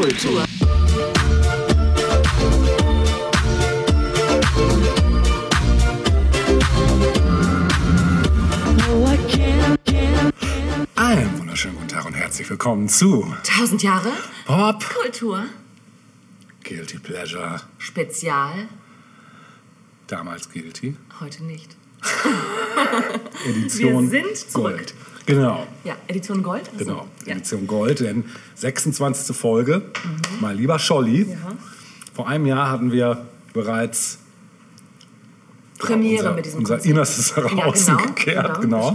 Kultur. Einen wunderschönen guten Tag und herzlich willkommen zu Tausend Jahre Pop Kultur. Guilty Pleasure. Spezial. Damals Guilty. Heute nicht. Edition Wir sind zurück. Gold. Genau, Ja, Edition Gold. Achso. genau. Ja. Edition Gold, denn 26. Folge. Mein lieber Scholli, Ja. vor einem Jahr hatten wir bereits Premiere unser, mit diesem unser Konzept. Innerstes Ja, heraus genau, genau, Genau.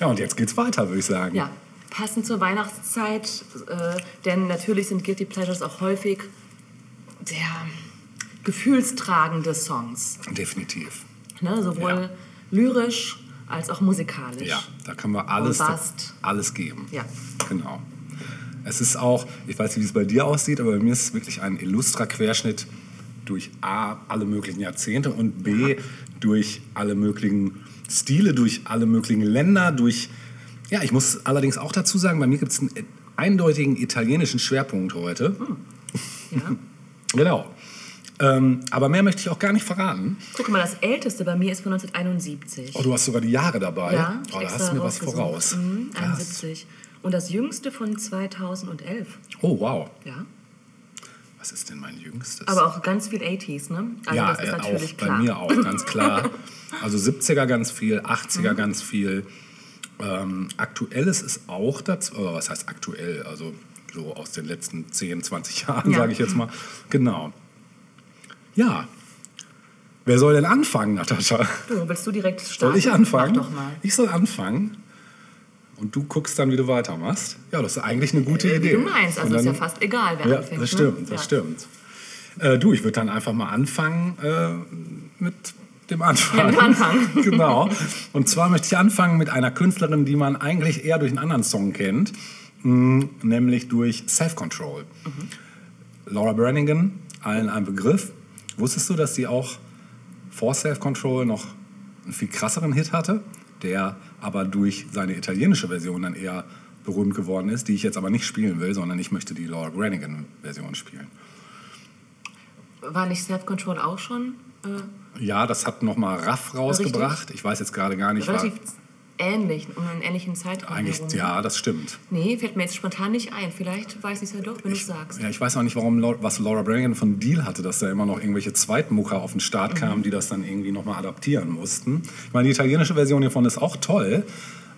Ja, und jetzt geht's weiter, würde ich sagen. Ja, passend zur Weihnachtszeit, äh, denn natürlich sind Guilty Pleasures auch häufig sehr gefühlstragende Songs. Definitiv. Ne? Sowohl Ja. lyrisch als auch musikalisch. Ja, da können wir alles, Bombast. alles geben. Ja. Genau. Es ist auch, ich weiß nicht, wie es bei dir aussieht, aber bei mir ist es wirklich ein illustrer Querschnitt durch A, alle möglichen Jahrzehnte und B, durch alle möglichen Stile, durch alle möglichen Länder, durch, ja, ich muss allerdings auch dazu sagen, bei mir gibt es einen eindeutigen italienischen Schwerpunkt heute. Ja. Genau. Ähm, aber mehr möchte ich auch gar nicht verraten. Guck mal, das älteste bei mir ist von 1971. Oh, du hast sogar die Jahre dabei. Ja, oh, da hast du mir was voraus. Mhm, Krass. 71. Und das jüngste von 2011. Oh, wow. Ja. Was ist denn mein jüngstes? Aber auch ganz viel 80s, ne? Also ja, das ist äh, natürlich auch klar. bei mir auch, ganz klar. Also 70er ganz viel, Mhm. 80er ganz viel. Ähm, aktuelles ist auch dazu, oder was heißt aktuell? Also so aus den letzten 10, 20 Jahren, Ja. sage ich jetzt mal. Genau. Ja. Wer soll denn anfangen, Natascha? Du, willst du direkt starten? Soll ich anfangen? Mach doch mal. Ich soll anfangen. Und du guckst dann, wie du weitermachst. Ja, das ist eigentlich eine gute Äh, Idee. Wie du meinst, also Und ist ja dann- fast egal, wer ja, anfängt. das ne? stimmt, das ja. stimmt. Äh, du, ich würde dann einfach mal anfangen äh, mit dem Anfang. Mit dem Anfang. genau. Und zwar möchte ich anfangen mit einer Künstlerin, die man eigentlich eher durch einen anderen Song kennt, mh, nämlich durch Self-Control. Mhm. Laura Brannigan, allen ein Begriff. Wusstest du, dass sie auch vor Self-Control noch einen viel krasseren Hit hatte, der aber durch seine italienische Version dann eher berühmt geworden ist, die ich jetzt aber nicht spielen will, sondern ich möchte die Laura Brannigan-Version spielen. War nicht Self-Control auch schon äh, Ja, das hat nochmal Raff rausgebracht. Ich weiß jetzt gerade gar nicht, relativ ähnlich, um einen ähnlichen Zeitraum eigentlich, herum? ja, das stimmt. Nee, fällt mir jetzt spontan nicht ein. Vielleicht weiß ich es ja doch, wenn du es sagst. Ja, ich weiß auch nicht, warum was Laura Brannigan von Deal hatte, dass da immer noch irgendwelche Zweitmucker auf den Start kamen, die das dann irgendwie nochmal adaptieren mussten. Ich meine, die italienische Version hiervon ist auch toll,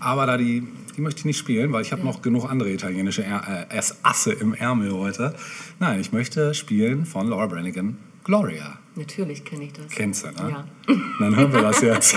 aber da die, die möchte ich nicht spielen, weil ich habe noch genug andere italienische er äh, Asse im Ärmel heute. Nein, ich möchte spielen von Laura Brannigan Gloria. Natürlich kenne ich das. Kennst du, ne? Ja. Dann hören wir das jetzt.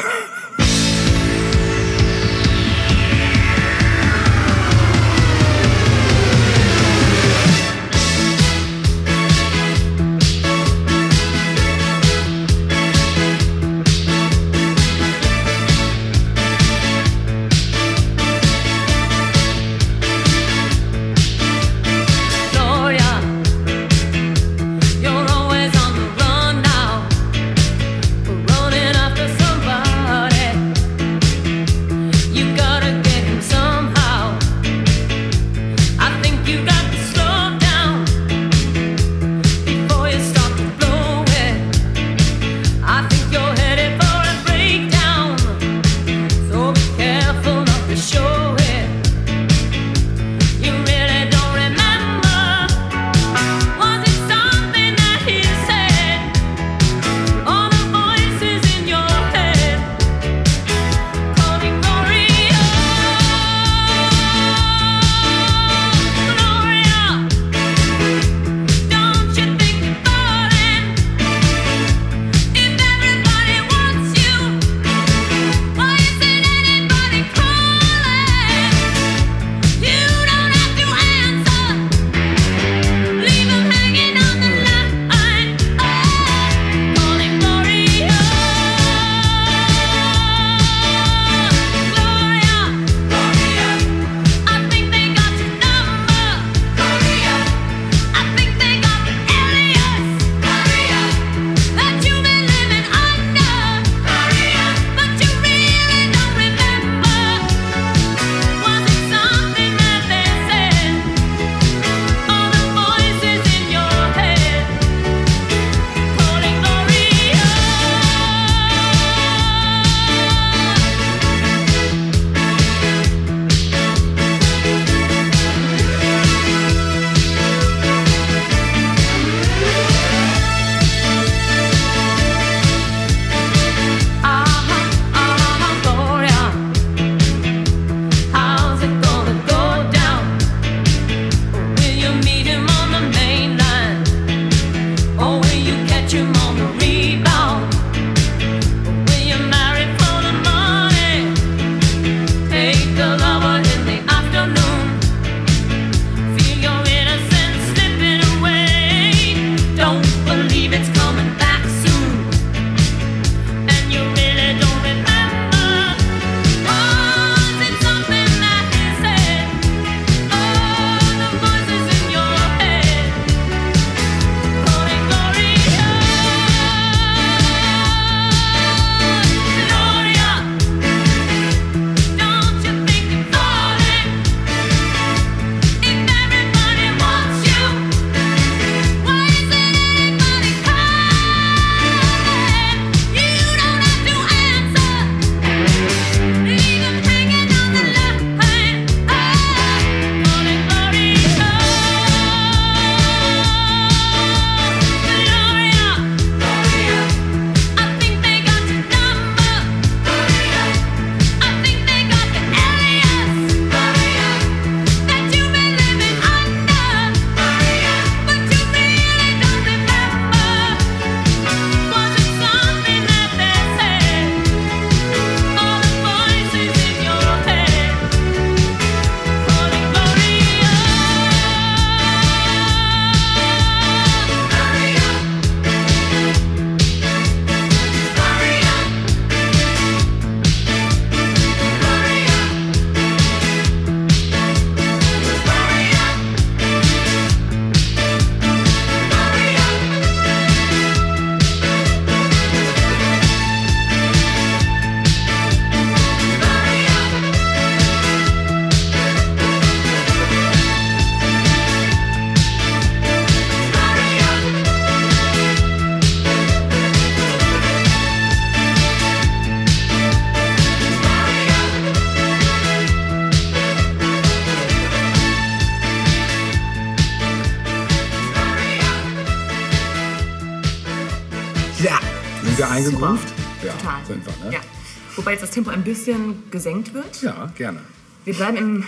Tempo ein bisschen gesenkt wird. Ja, gerne. Wir bleiben im,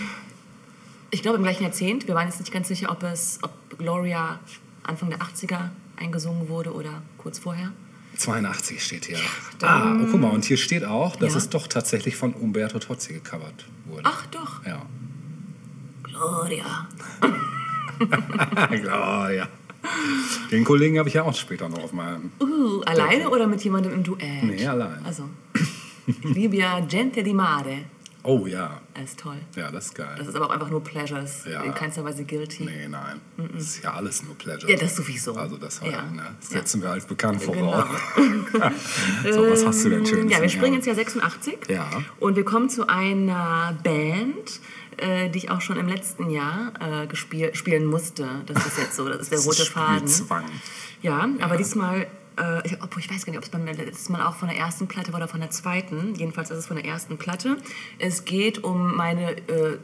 ich glaube, im gleichen Jahrzehnt. Wir waren jetzt nicht ganz sicher, ob es, ob Gloria Anfang der 80er eingesungen wurde oder kurz vorher. 82 steht hier. ah, oh, guck mal, und hier steht auch, dass Ja. es doch tatsächlich von Umberto Tozzi gecovert wurde. Ach doch, Ja. Gloria. Gloria. Den Kollegen habe ich ja auch später noch auf meinem. Uh, alleine oder mit jemandem im Duett? Nee, allein. Also, ja Gente di Mare. Oh ja. Er ist toll. Ja, das ist geil. Das ist aber auch einfach nur Pleasures. Ja. In keinster Weise guilty. Nee, nein. Das ist ja alles nur Pleasure. Ja, das sowieso. Also das, Ja. halt, ne? das setzen wir als bekannt Genau. voraus. so, was hast du denn schönes? Ja, wir springen ins Jahr 86. Ja. Und wir kommen zu einer Band, äh, die ich auch schon im letzten Jahr äh, spielen musste. Das ist jetzt so, das ist der Das rote ist Faden. Spielzwang. Ja, aber diesmal, äh, ich, obwohl ich weiß gar nicht, ob es beim letzten Mal auch von der ersten Platte war oder von der zweiten. Jedenfalls ist es von der ersten Platte. Es geht um meine äh,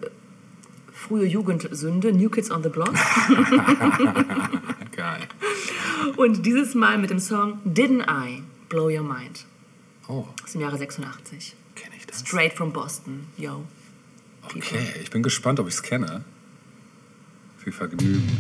frühe Jugendsünde, New Kids on the Block. Geil. Und dieses Mal mit dem Song Didn't I Blow Your Mind Oh, aus dem Jahre 86. kenne ich das? Straight from Boston, yo. Okay, ich bin gespannt, ob ich es kenne. Viel Vergnügen.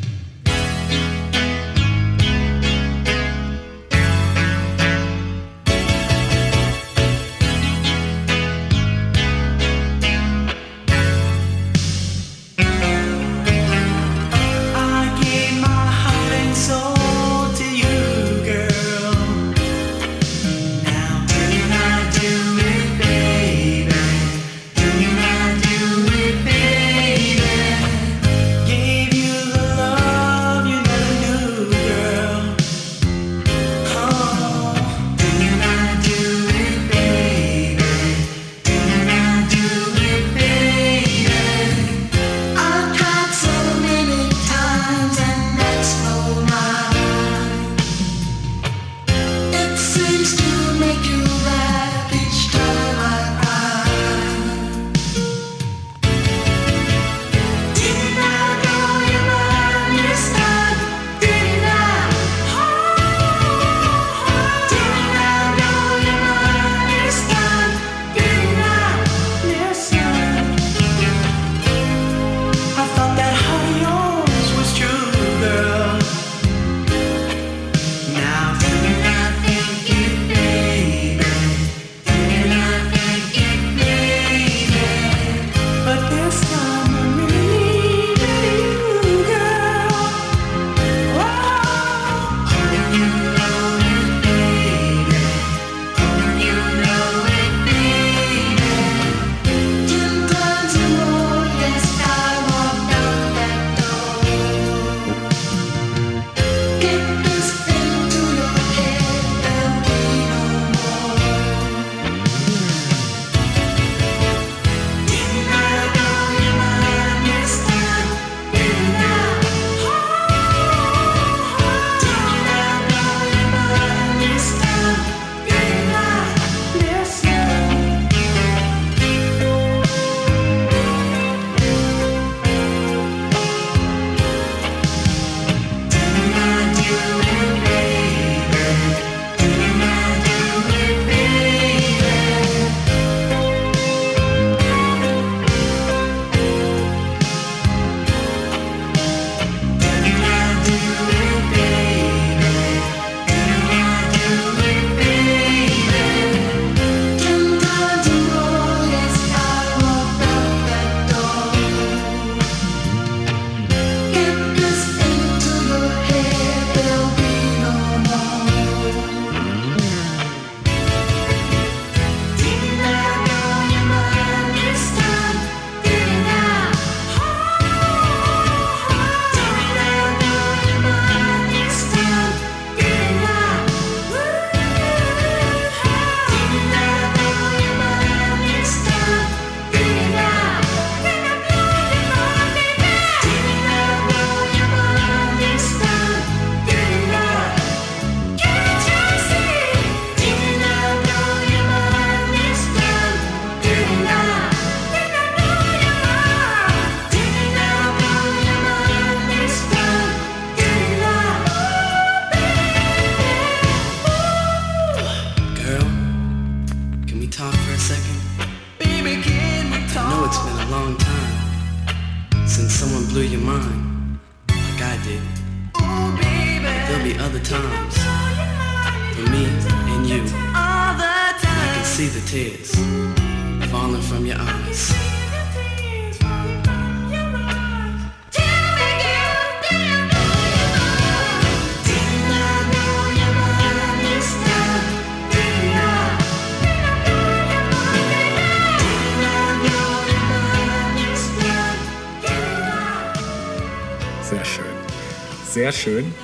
Sehr schön.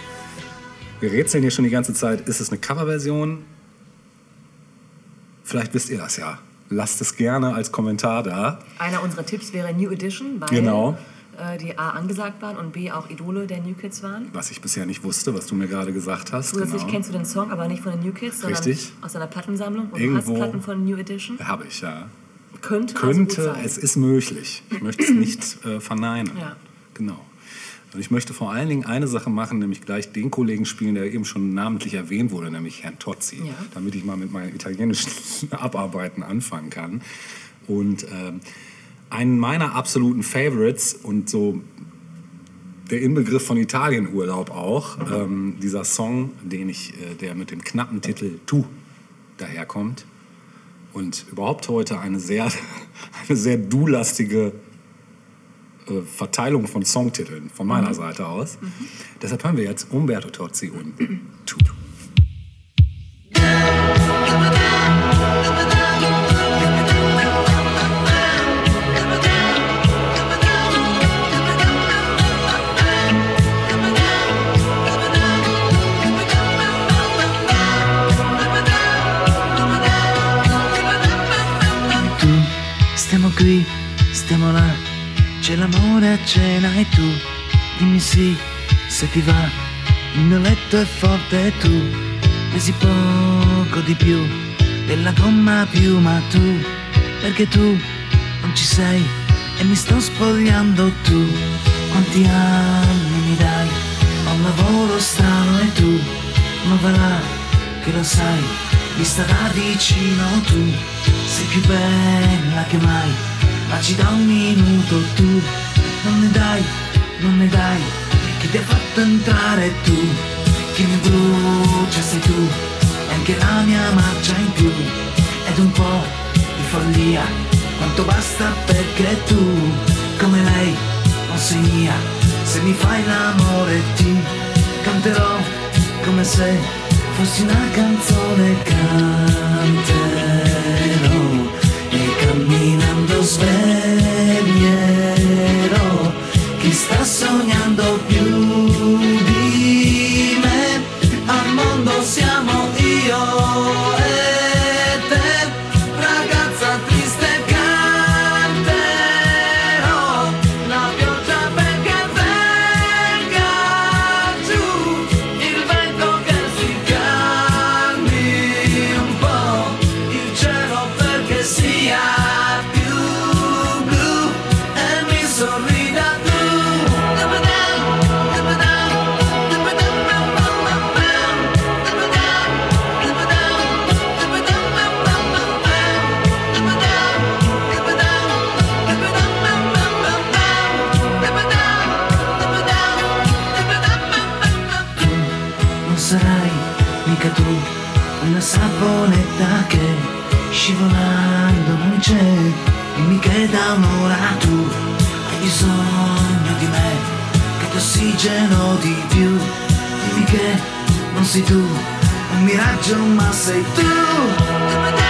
Wir rätseln hier schon die ganze Zeit. Ist es eine Coverversion? Vielleicht wisst ihr das ja. Lasst es gerne als Kommentar da. Einer unserer Tipps wäre New Edition, weil Genau. äh, die A angesagt waren und B auch Idole der New Kids waren. Was ich bisher nicht wusste, was du mir gerade gesagt hast. Zusätzlich Genau. kennst du den Song, aber nicht von den New Kids, sondern Richtig. aus einer Plattensammlung. Und Irgendwo- hast Platten von New Edition. Habe ich, ja. Könnte, also Könnte, sein. es ist möglich. Ich möchte es nicht äh, verneinen. Ja. Genau. Und ich möchte vor allen Dingen eine Sache machen, nämlich gleich den Kollegen spielen, der eben schon namentlich erwähnt wurde, nämlich Herrn Tozzi, Ja. damit ich mal mit meinen italienischen Abarbeiten anfangen kann. Und ähm, einen meiner absoluten Favorites und so der Inbegriff von Italienurlaub auch, ähm, dieser Song, den ich, äh, der mit dem knappen Titel Tu daherkommt und überhaupt heute eine sehr, eine sehr du-lastige äh, Verteilung von Songtiteln von meiner Seite aus. Deshalb hören wir jetzt Umberto Tozzi und Tu. tu, stiamo qui, stiamo là, c'è l'amore a cena e tu, dimmi sì, se ti va, il mio letto è forte e tu, pesi poco di più, della gomma più, ma tu, perché tu non ci sei e mi sto spogliando tu, quanti anni mi dai, ho un lavoro strano e tu, va là, che lo sai, vista da vicino tu, sei più bella che mai, ma ci dà un minuto tu, non ne dai, non ne dai, chi ti ha fatto entrare tu, chi mi brucia sei tu, e anche la mia marcia in più, ed un po' di follia, quanto basta perché tu, come lei, non sei mia, se mi fai l'amore ti canterò come se fossi una canzone canterò feels bad. Ossigeno di più. Dimmi che non sei tu un miraggio ma sei tu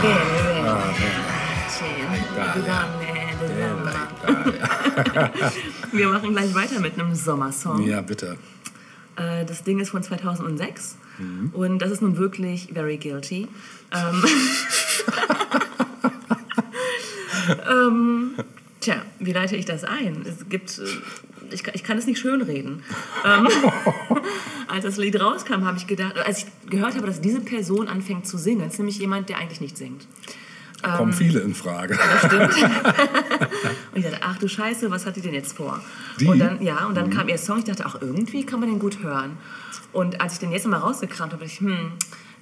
vero, è Wir machen gleich weiter mit einem Sommersong. Ja, bitte. Äh, das Ding ist von 2006 mhm. und das ist nun wirklich very guilty. Ähm, ähm, tja, wie leite ich das ein? Es gibt äh, ich, kann- ich kann es nicht schönreden. Ähm, als das Lied rauskam, habe ich gedacht, als ich gehört habe, dass diese Person anfängt zu singen, ist nämlich jemand, der eigentlich nicht singt. Ähm. Kommen viele in Frage. Stimmt. und ich dachte, ach du Scheiße, was hat die denn jetzt vor? Die? Und dann, ja, und dann kam ihr Song, ich dachte, ach, irgendwie kann man den gut hören. Und als ich den jetzt mal rausgekramt habe, dachte ich, hm,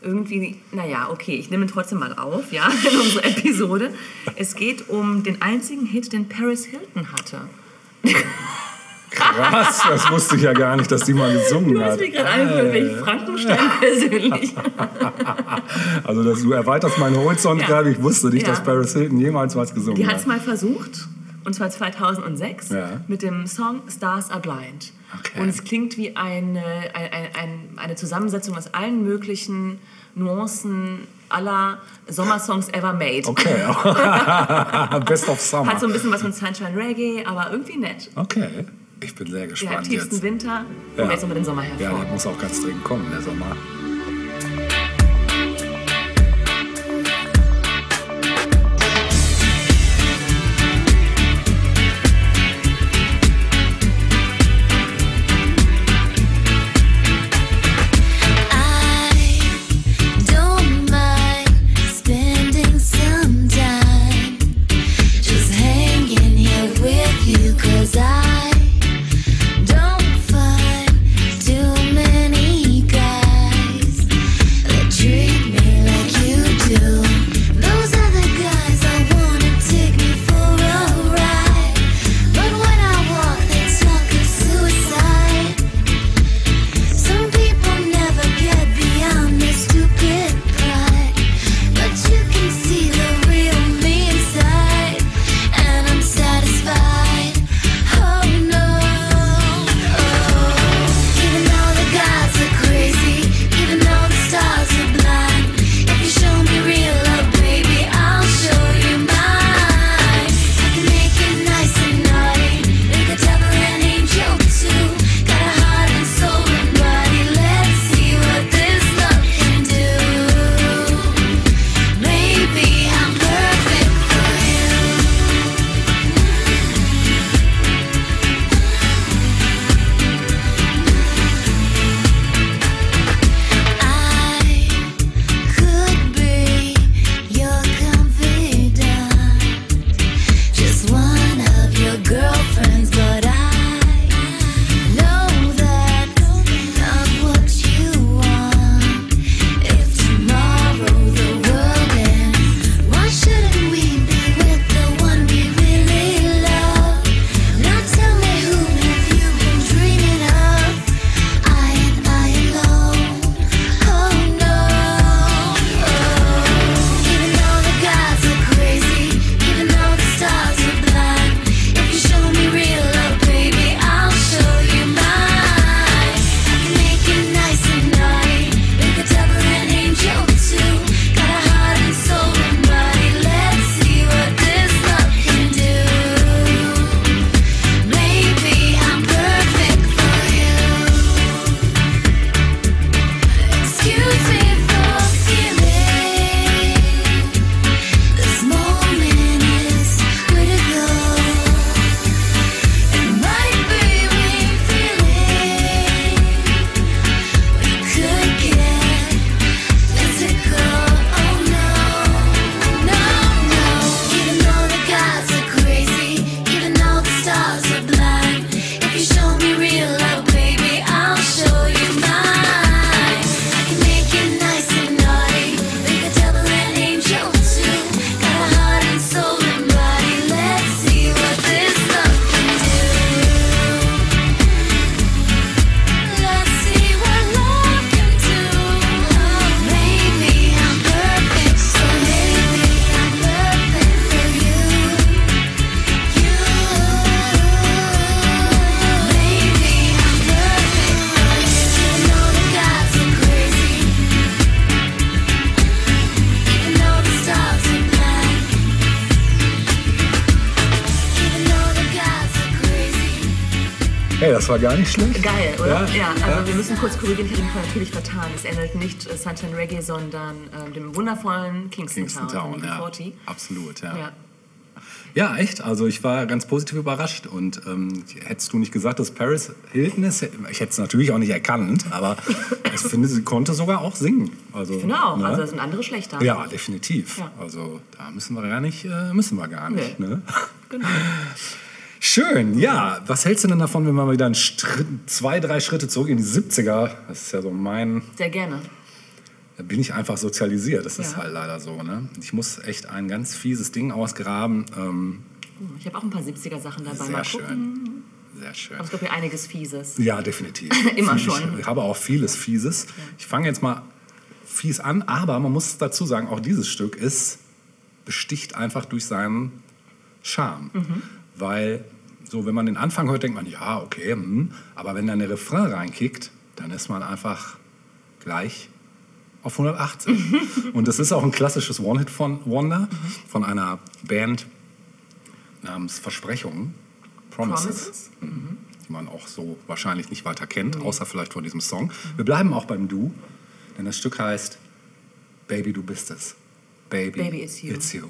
irgendwie, naja, okay, ich nehme ihn trotzdem mal auf, ja, in unsere Episode. Es geht um den einzigen Hit, den Paris Hilton hatte. Krass, das wusste ich ja gar nicht, dass die mal gesungen Du hast hat. mich gerade angefühlt, wie ich Frankenstein persönlich. Also, dass du erweiterst meinen Horizont Ja. gerade. Ich wusste nicht, Ja. dass Paris Hilton jemals was gesungen Die hat hat. es mal versucht, und zwar 2006, Ja. mit dem Song Stars Are Blind. Okay. Und es klingt wie eine, ein, ein, ein, eine Zusammensetzung aus allen möglichen Nuancen aller Sommersongs ever made. Okay. Best of Summer. Hat so ein bisschen was mit Sunshine Reggae, aber irgendwie nett. Okay. Ich bin sehr Ja, gespannt tiefsten jetzt. Winter kommen wir jetzt noch mit dem Sommer Ja, hervor. der muss auch ganz dringend kommen, der Sommer. War gar nicht schlecht. Geil, oder? Ja, Ja, also ja. wir müssen kurz korrigieren, ich habe den Fall natürlich vertan. Es ähnelt nicht äh, Sunshine Reggae, sondern äh, dem wundervollen Kingston, Kingston Town, Town, ja. 40. Absolut, ja. Ja. Ja, echt. Also ich war ganz positiv überrascht. Und ähm, hättest du nicht gesagt, dass Paris Hilton ist, ich hätte es natürlich auch nicht erkannt, aber ich finde, sie konnte sogar auch singen. Also, Ich finde auch, ne? also sind andere schlechter. Ja, definitiv. Ja. Also da müssen wir gar nicht, äh, müssen wir gar nicht. Nee. Ne? Genau. Schön, ja. Was hältst du denn davon, wenn wir mal wieder einen Schritt, zwei, drei Schritte zurück in die 70er? Das ist ja so mein, Sehr gerne. da bin ich einfach sozialisiert. Das ist Ja. halt leider so. Ne? Ich muss echt ein ganz fieses Ding ausgraben. Ähm, Ich habe auch ein paar 70er-Sachen dabei. sehr Mal schön. gucken. Sehr schön. Aber es gibt hier einiges Fieses. Ja, definitiv. Immer Find schon. Ich, ich habe auch vieles Fieses. Ich fange jetzt mal fies an, aber man muss dazu sagen, auch dieses Stück ist besticht einfach durch seinen Charme. Mhm. Weil, so, wenn man den Anfang hört, denkt man, ja, okay, hm. aber wenn dann der Refrain reinkickt, dann ist man einfach gleich auf 180. Und das ist auch ein klassisches One-Hit von Wonder, von einer Band namens Versprechungen. Promises. Promises? Mhm. Die man auch so wahrscheinlich nicht weiter kennt, außer vielleicht von diesem Song. Wir bleiben auch beim Du, denn das Stück heißt Baby, du bist es. Baby, Baby, it's you. It's you.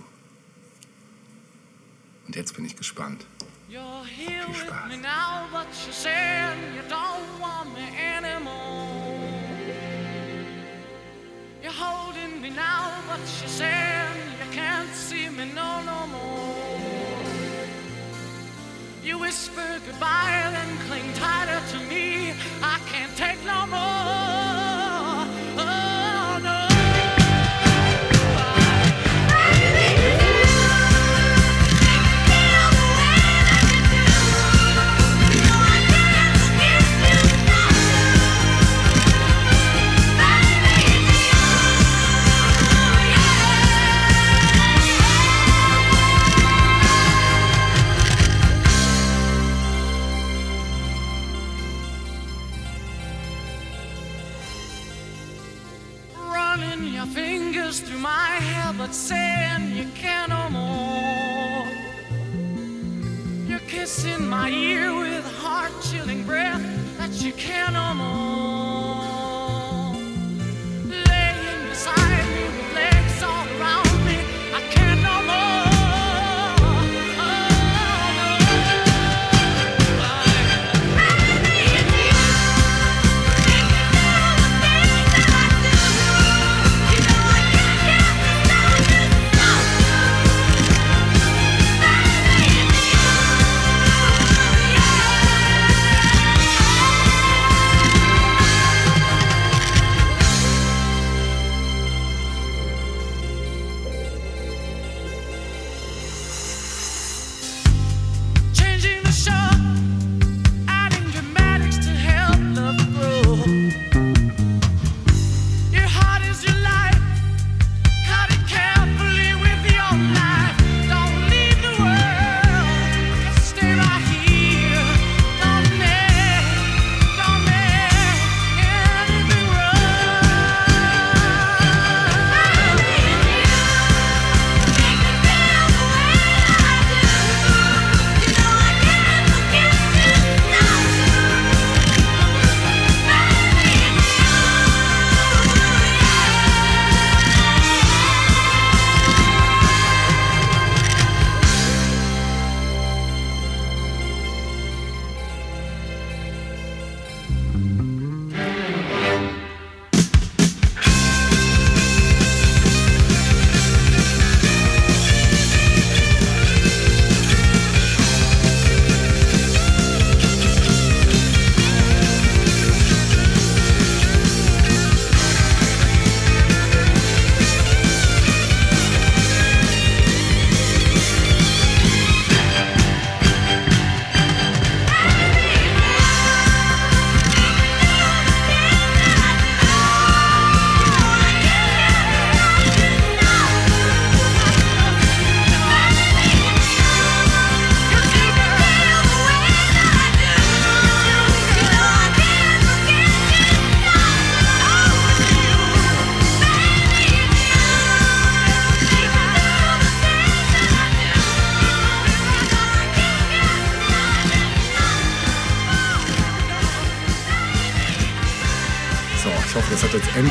Und jetzt bin ich gespannt. Viel Spaß. you're holding me now, but you're saying you can't see me no, no more. You whisper goodbye, then cling tighter to me. I can't take no more.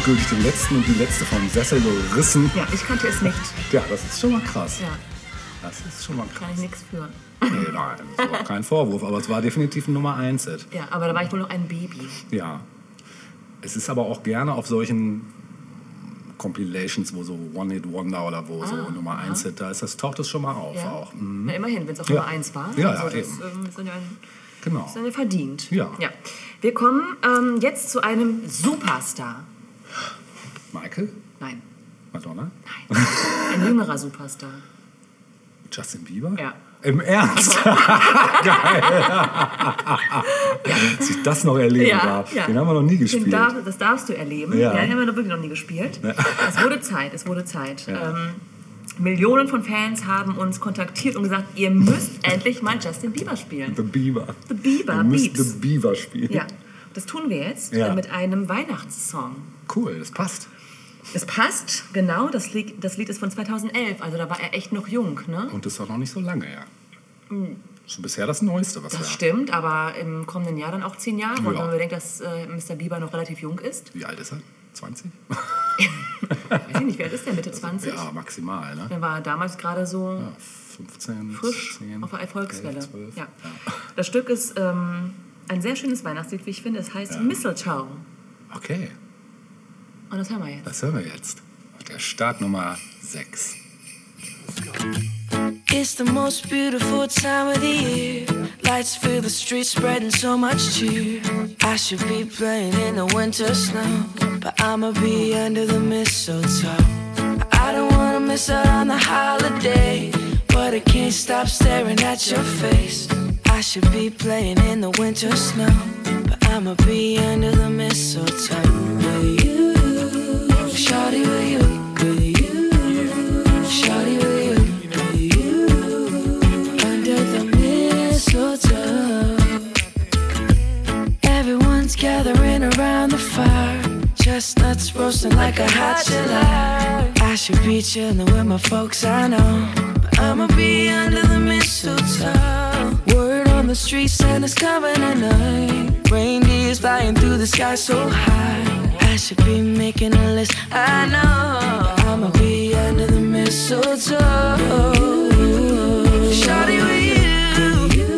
Endgültig den letzten und die letzte vom Sessel gerissen. Ja, ich kannte es nicht. Ja, das ist schon mal krass. Ja, Das ist schon mal kann krass. ich nichts für. Nee, nein, das ist auch kein Vorwurf, aber es war definitiv ein Nummer 1 Hit. Ja, aber da war ich wohl noch ein Baby. Ja. Es ist aber auch gerne auf solchen Compilations, wo so One-Hit-Wonder oder wo so Nummer 1 Hit, da ist das, taucht das schon mal auf Ah, Ja. auch. Mhm. Na, immerhin, wenn es auch Ja. Nummer eins war. Ja, also ja, das eben. ähm, ist dann ja ein, Genau. ist ja verdient. Ja. ja. Wir kommen ähm, jetzt zu einem Superstar. Michael? Nein, Madonna? ein jüngerer Superstar. Justin Bieber? Ja. Im Ernst? Geil. Dass ich das noch erleben darf. Den haben wir noch nie gespielt. darf, das darfst du erleben. Ja. Ja. den haben wir noch wirklich noch nie gespielt. Es wurde Zeit, es wurde Zeit. Ja. Ähm, Millionen von Fans haben uns kontaktiert und gesagt, ihr müsst endlich mal Justin Bieber spielen. The Beaver. The Bieber, musst Biebs. The Beaver spielen. Ja, das tun wir jetzt Ja. mit einem Weihnachtssong. Cool, das passt. Es passt, genau, das Lied, das Lied ist von 2011, also da war er echt noch jung, ne? Und das ist auch noch nicht so lange her. Schon bisher das Neueste, was Das wir stimmt, aber im kommenden Jahr dann auch zehn Jahre. Und Ja. wenn man bedenkt, dass äh, Mr. Bieber noch relativ jung ist, Wie alt ist er? 20? weiß ich nicht, wie alt ist der, Mitte 20? Ja, maximal, ne? Der war damals gerade so Ja, 15, frisch 10, auf der Erfolgswelle. 11, 12. Ja. Das Stück ist ähm, ein sehr schönes Weihnachtslied, wie ich finde. Es heißt Mistletoe. Okay, Und das hören wir jetzt. das hören wir jetzt. Auf der Startnummer 6. It's the most beautiful time of the year. Lights fill the streets, spreading so much cheer. I should be playing in the winter snow, but I'ma be under the mistletoe. I don't wanna miss out on the holiday, but I can't stop staring at your face. I should be playing in the winter snow, but I'ma be under the mistletoe gathering around the fire. Chestnuts roasting like a hot July. I should be chilling with my folks, I know. But I'ma be under the mistletoe. Word on the street, Santa's coming tonight. Reindeer's flying through the sky so high. I should be making a list, I know. I'ma be under the mistletoe. Shawty with you.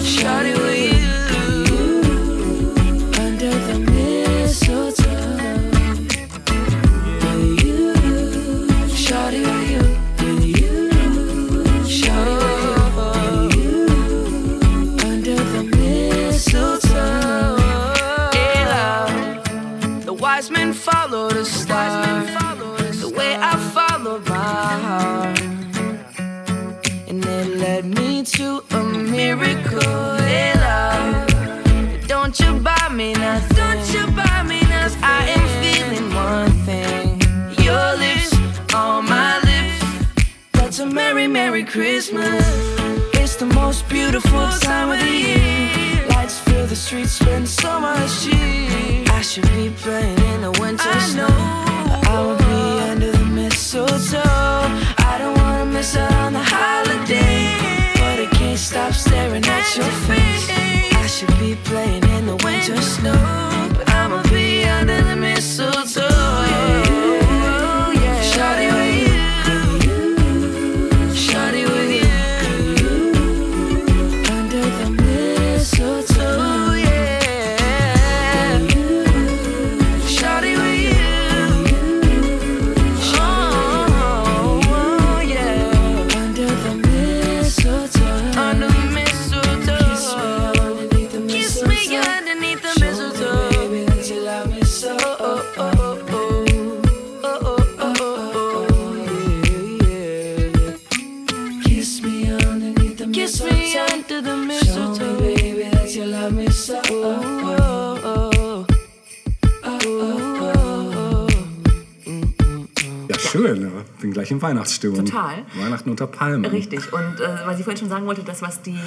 Shawty me nothing. Don't you buy me nothing. I am feeling one thing. Your lips on my lips. That's a merry, merry Christmas. It's the most beautiful time of the year. Lights fill the streets, spend so much cheer. I should be playing in the winter snow. But I will be under the mistletoe. I don't wanna miss out on the holiday. But I can't stop staring at your face. I should be playing in the winter snow. But I'ma be under the mistletoe. In Weihnachtsstimmung. Total. Weihnachten unter Palmen. Richtig. Und äh, was ich vorhin schon sagen wollte, das, was die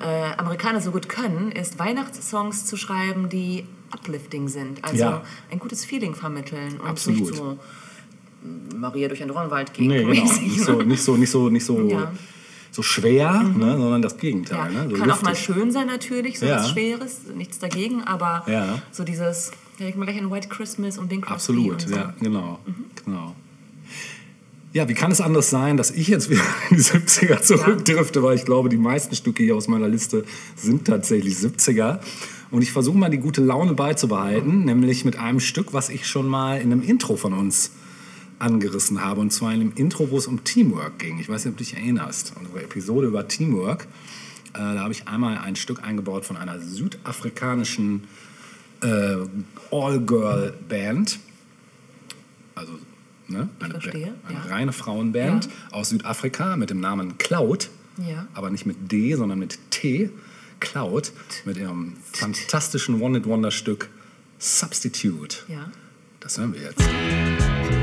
äh, Amerikaner so gut können, ist Weihnachtssongs zu schreiben, die uplifting sind. Also Ja. ein gutes Feeling vermitteln und Absolut. nicht so mm, Maria durch den Dornwald gehen. Nee, genau. Nicht ne? so, nicht so, nicht so, nicht so, Ja. so schwer, ne, sondern das Ja, Gegenteil. ne? so kann auch mal schön sein natürlich, so Ja. was Schweres, nichts dagegen, aber Ja. so dieses Ja, ich mal gleich an White Christmas und Bing Crosby Absolut, und so. ja, genau. genau. Ja, wie kann es anders sein, dass ich jetzt wieder in die 70er zurückdrifte, weil ich glaube, die meisten Stücke hier aus meiner Liste sind tatsächlich 70er. Und ich versuche mal die gute Laune beizubehalten, nämlich mit einem Stück, was ich schon mal in einem Intro von uns angerissen habe. Und zwar in einem Intro, wo es um Teamwork ging. Ich weiß nicht, ob du dich erinnerst. Unsere Episode über Teamwork. Äh, da habe ich einmal ein Stück eingebaut von einer südafrikanischen äh, All-Girl-Band. Also ne, eine, verstehe, eine ja. reine Frauenband Ja. aus Südafrika mit dem Namen Cloud. Ja. Aber nicht mit D, sondern mit T. Cloud. Mit ihrem fantastischen One-Hit-Wonder-Stück Substitute. Das hören wir jetzt.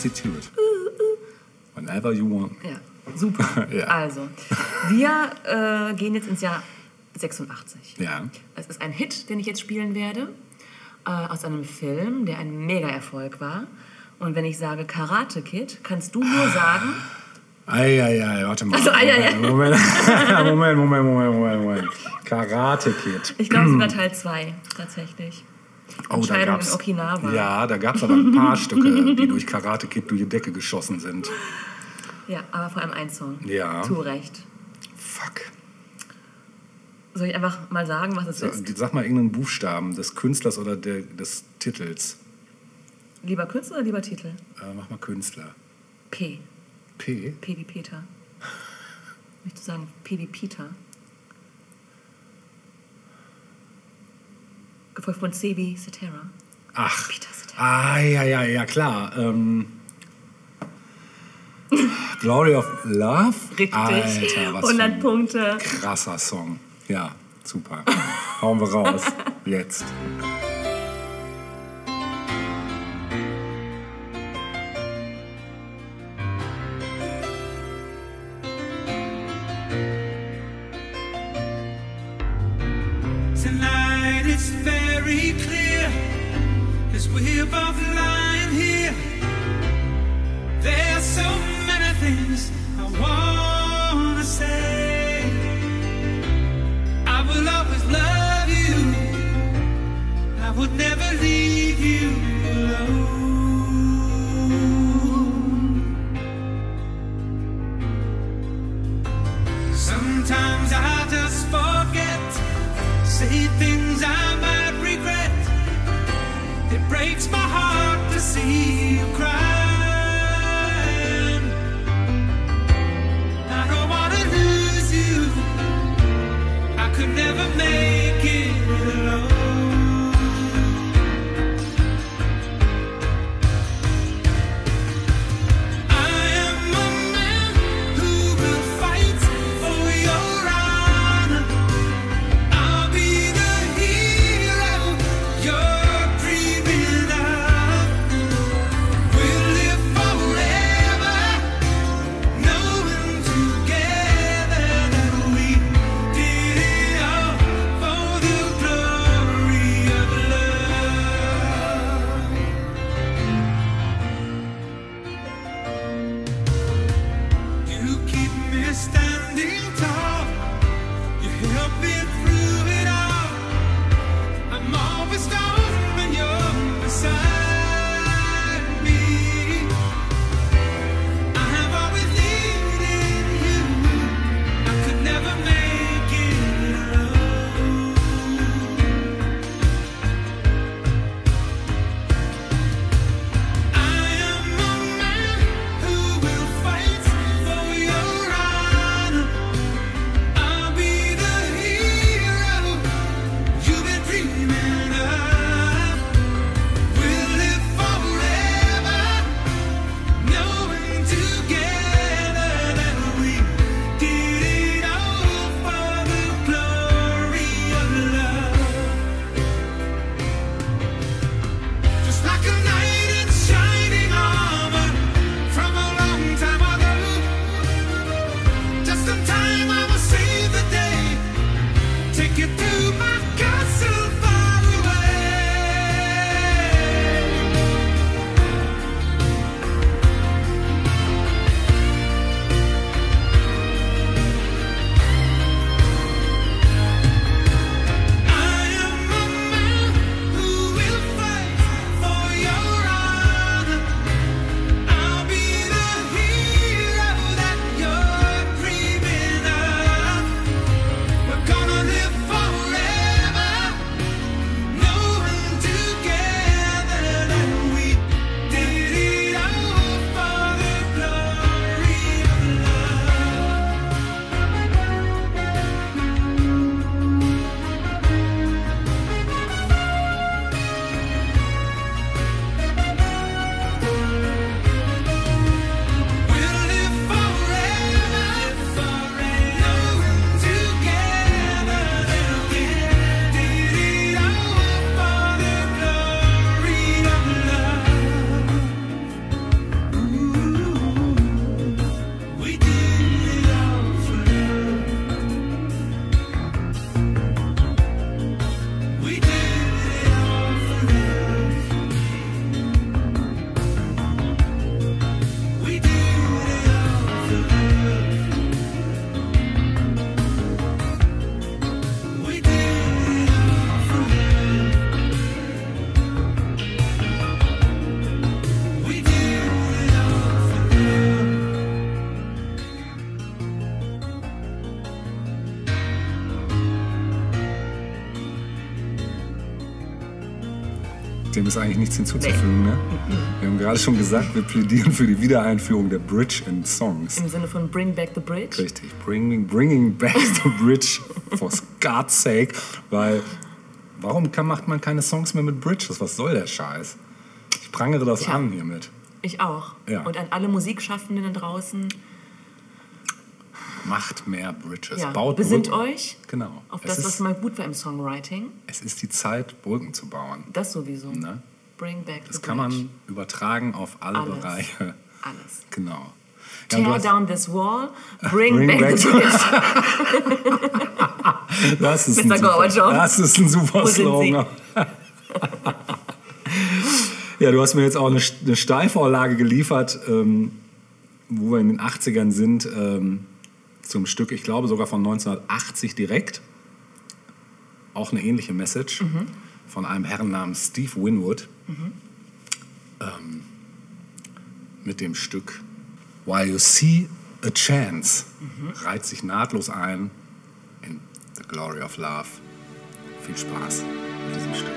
Substitute. Whenever you want. Ja, super. Ja. Also, wir äh, gehen jetzt ins Jahr 86. Ja. Es ist ein Hit, den ich jetzt spielen werde, äh, aus einem Film, der ein Mega-Erfolg war. Und wenn ich sage Karate Kid, kannst du nur sagen, Eieiei, warte mal. Also, ei, ei, ei. Moment, Moment, Moment, Moment, Moment, Moment. Karate Kid. ich glaube sogar Teil 2 tatsächlich. Oh, Entscheidung in Okinawa. Ja, da gab es aber ein paar Stücke, die durch Karate Kid durch die Decke geschossen sind. Ja, aber vor allem ein Song. Ja. Zu Recht. Fuck. Soll ich einfach mal sagen, was es ist? Sag mal irgendeinen Buchstaben des Künstlers oder der, des Titels. Lieber Künstler oder lieber Titel? Äh, mach mal Künstler. P. P. P wie Peter. Möchtest du sagen P wie Peter? gefolgt von Sebi Cetera. Ach. Peter Cetera. Ah, ja, ja, ja, klar. Ähm, Glory of Love? Richtig. Alter, was 100 für Punkte. Krasser Song. Ja, super. Hauen wir raus. Jetzt. ist eigentlich nichts hinzuzufügen. Nee. Ne? Wir haben gerade schon gesagt, wir plädieren für die Wiedereinführung der Bridge in Songs. Im Sinne von Bring Back the Bridge? Richtig, bringing, bringing back the Bridge, for God's sake. Weil, warum kann, macht man keine Songs mehr mit Bridges? Was soll der Scheiß? Ich prangere das Tja, an hiermit. Ich auch. Ja. Und an alle Musikschaffenden da draußen Macht mehr Bridges. ja, Baut besinnt Brücken. euch Genau. auf es, das, ist, was mal gut war im Songwriting. es ist die Zeit, Brücken zu bauen. Das sowieso. Ne? Bring back the Das kann bridge. man übertragen auf alle Alles. Bereiche. Alles. Genau. Ja, Tear down this wall, bring, Bring back, back the bridge. Das ist, Mr. ein super, das ist ein super Slogan. ja, du hast mir jetzt auch eine, eine Steilvorlage geliefert, ähm, wo wir in den 80ern sind, ähm, zum Stück, ich glaube sogar von 1980 direkt. Auch eine ähnliche Message Mhm. von einem Herrn namens Steve Winwood. Ähm, mit dem Stück While You See a Chance reiht sich nahtlos ein in The Glory of Love. Viel Spaß mit diesem Stück.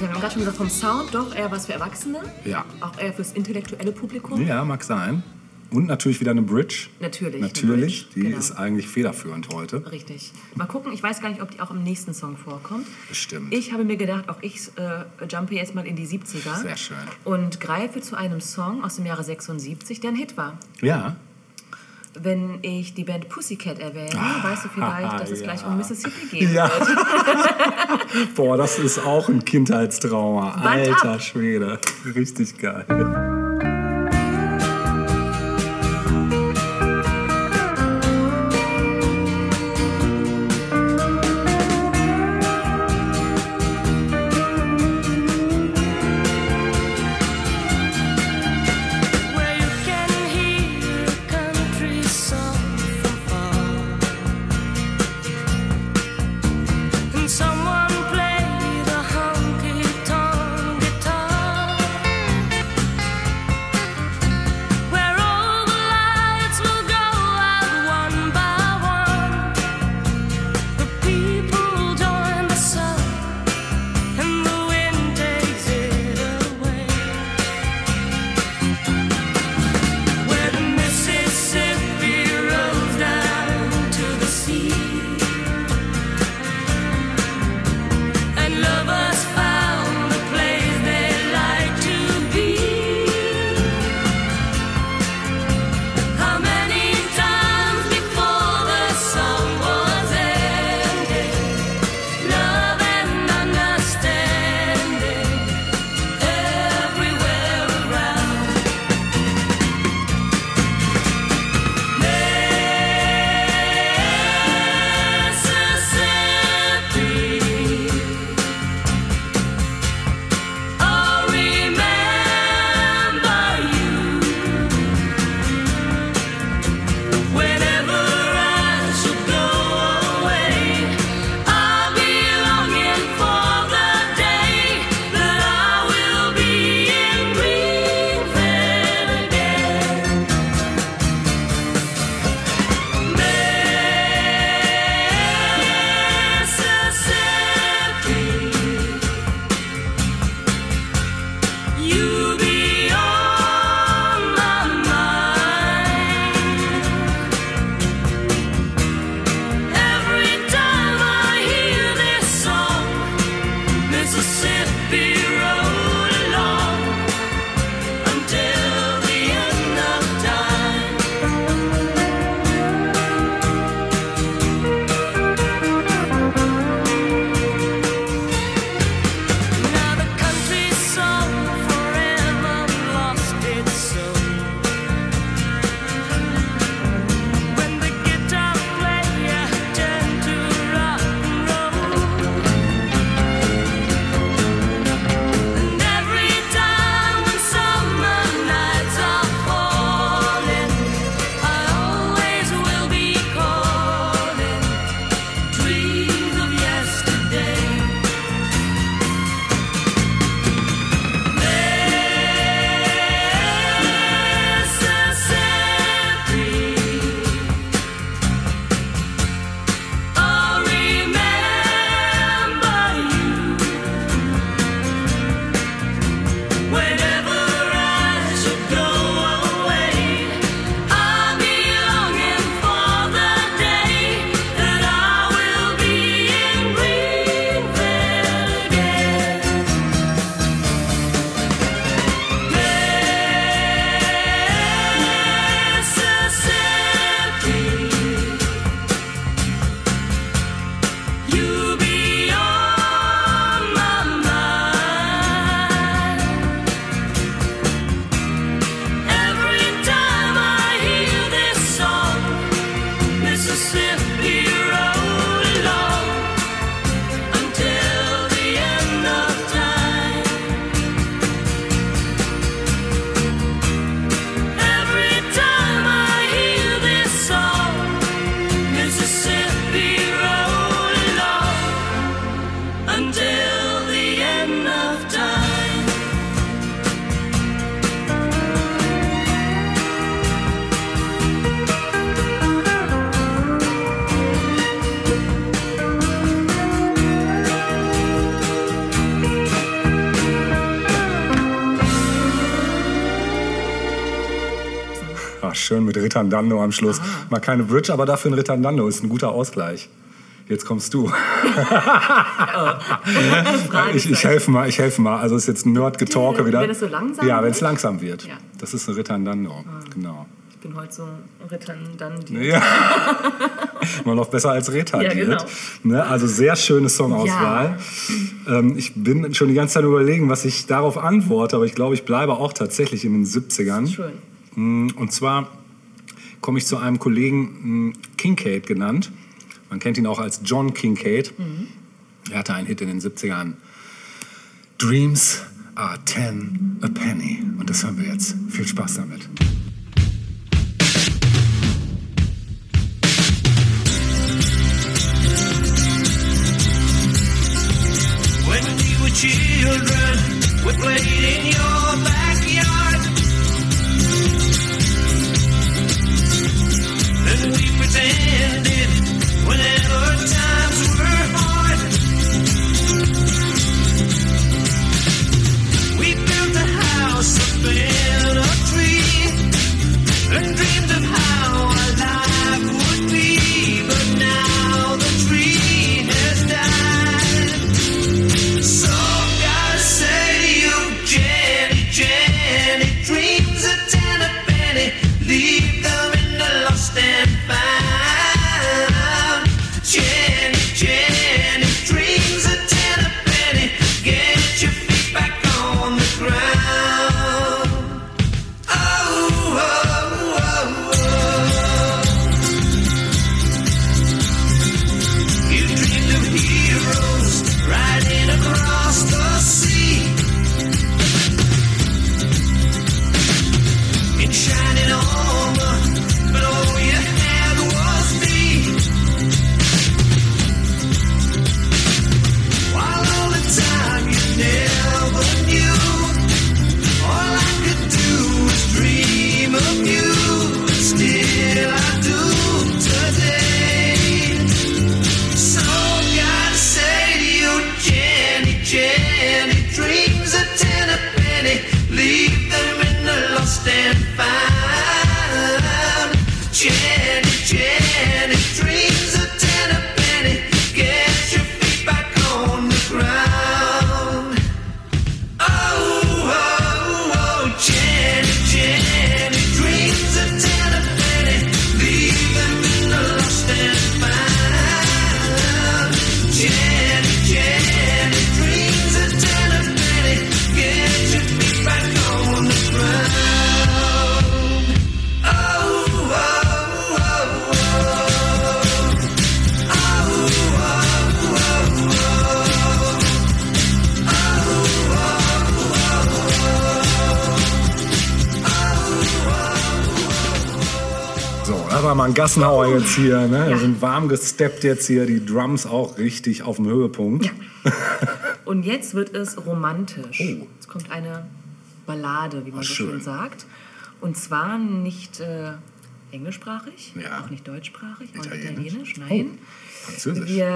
Wir haben gerade schon gesagt, vom Sound doch eher was für Erwachsene. Ja. Auch eher fürs intellektuelle Publikum. Ja, mag sein. Und natürlich wieder eine Bridge. Natürlich, Natürlich, Bridge, die genau. ist eigentlich federführend heute. Richtig. Mal gucken, ich weiß gar nicht, ob die auch im nächsten Song vorkommt. Bestimmt. Ich habe mir gedacht, auch ich äh, jumpe jetzt mal in die 70er. Sehr schön. Und greife zu einem Song aus dem Jahre 76, der ein Hit war. Ja, Wenn ich die Band Pussycat erwähne, weißt du vielleicht, dass es ja. gleich um Mississippi geht. Ja. Boah, das ist auch ein Kindheitstrauma. Band Alter ab. Schwede. Richtig geil. Schön mit Ritandando am Schluss. Mal keine Bridge, aber dafür ein Ritandando ist ein guter Ausgleich. Jetzt kommst du. ich, ich helfe mal, ich helfe mal. Also es ist jetzt ein Nerd-Getalke wieder. Wenn es so langsam Ja, wenn es langsam wird. Ja. Das ist ein Ritandando, genau. Ich bin heute so Rittern dann die. Ja. Immer noch besser als retardiert. Ja, genau. ne? Also sehr schöne Songauswahl. Ähm, ich bin schon die ganze Zeit überlegen, was ich darauf antworte, aber ich glaube, ich bleibe auch tatsächlich in den 70ern. Schön. Mm, Und zwar komme ich zu einem Kollegen, mm, Kincaid genannt. Man kennt ihn auch als John Kincaid. Er hatte einen Hit in den 70ern. Dreams are ten a penny. Und das hören wir jetzt. Viel Spaß damit. When we were children, we played in your backyard. Gassenhauer jetzt hier. Ne? Wir sind warm gesteppt jetzt hier. Die Drums auch richtig auf dem Höhepunkt. Und jetzt wird es romantisch. Oh. Jetzt kommt eine Ballade, wie man Ach, so schön. schön sagt. Und zwar nicht äh, englischsprachig, Ja. auch nicht deutschsprachig, auch nicht Italienisch? italienisch, nein. Französisch. Wir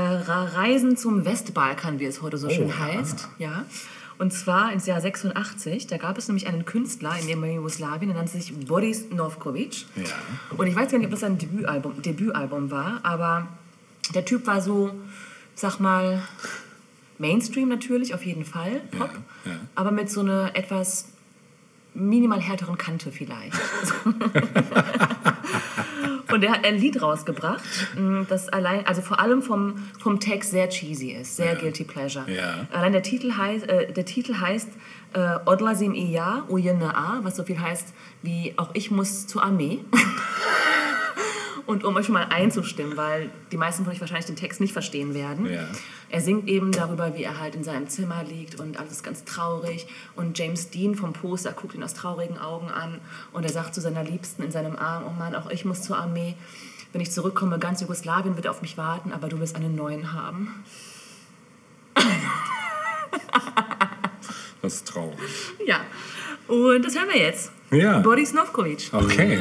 reisen zum Westbalkan, wie es heute so schön ja. heißt. Ja. Und zwar ins Jahr 86, da gab es nämlich einen Künstler in ehemaligen Jugoslawien, der nannte sich Boris Novkovic. Ja. Und ich weiß gar nicht, ob das sein Debütalbum, Debütalbum war, aber der Typ war so, sag mal, Mainstream natürlich, auf jeden Fall, Pop, ja. aber mit so einer etwas minimal härteren Kante vielleicht. Und er hat ein Lied rausgebracht, mh, das allein, also vor allem vom, vom Text sehr cheesy ist, sehr guilty pleasure. Ja. Allein der Titel heißt, äh, der Titel heißt äh, Odlazim iya ujene a, was so viel heißt wie auch ich muss zur Armee. Und um euch schon mal einzustimmen, weil die meisten von euch wahrscheinlich den Text nicht verstehen werden. Ja. Er singt eben darüber, wie er halt in seinem Zimmer liegt und alles ist ganz traurig. Und James Dean vom Poster guckt ihn aus traurigen Augen an und er sagt zu seiner Liebsten in seinem Arm, oh Mann, auch ich muss zur Armee. Wenn ich zurückkomme, ganz Jugoslawien wird auf mich warten, aber du wirst einen neuen haben. Das ist traurig. Ja, und das hören wir jetzt. Ja. Boris Novkovic. Okay.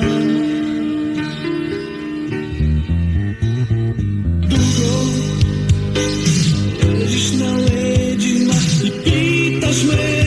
Christmas.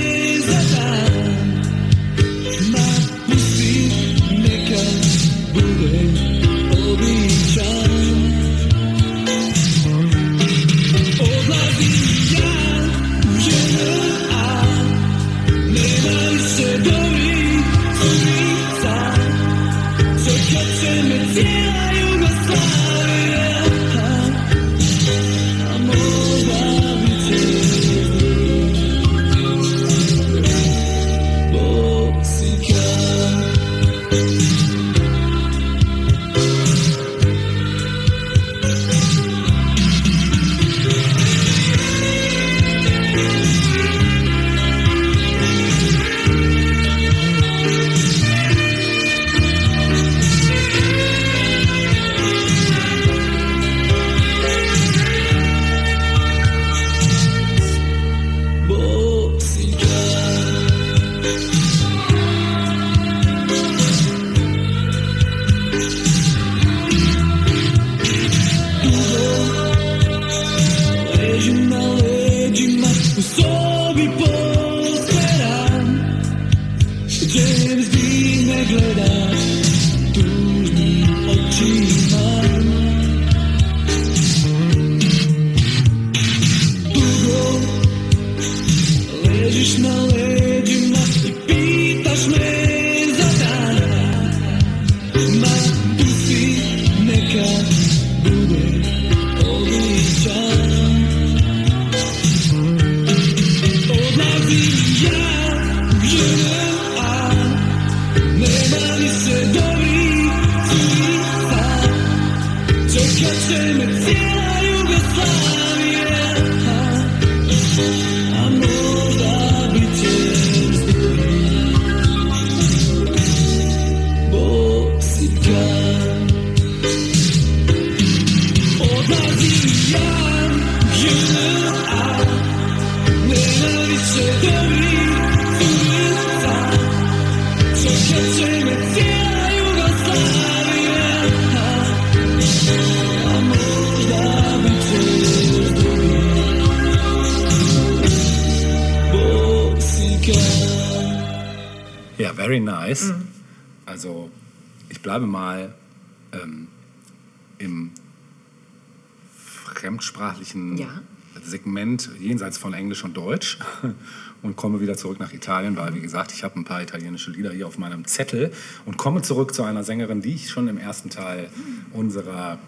wieder zurück nach Italien, weil, wie gesagt, ich habe ein paar italienische Lieder hier auf meinem Zettel und komme zurück zu einer Sängerin, die ich schon im ersten Teil unserer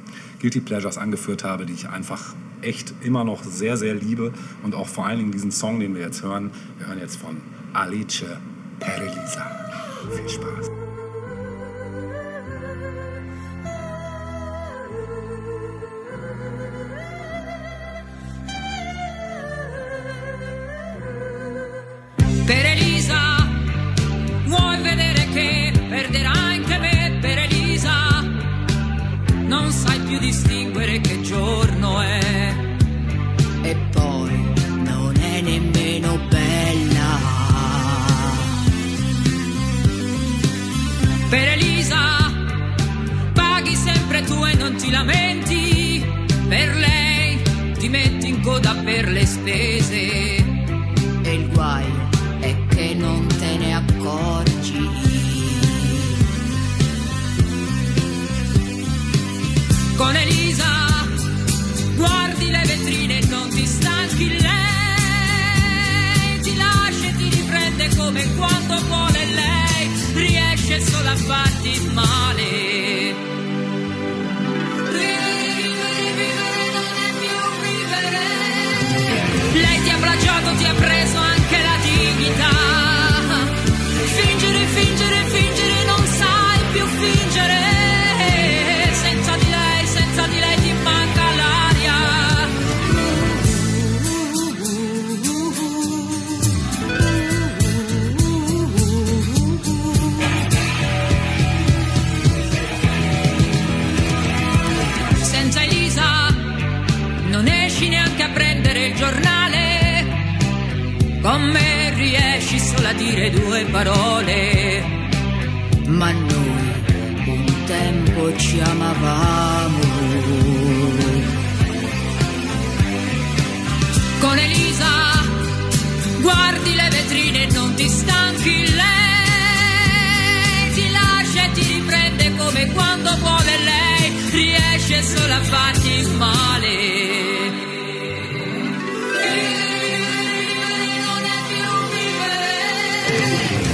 Guilty Pleasures angeführt habe, die ich einfach echt immer noch sehr, sehr liebe und auch vor allen Dingen diesen Song, den wir jetzt hören. Wir hören jetzt von Alice Perelisa. Viel Spaß.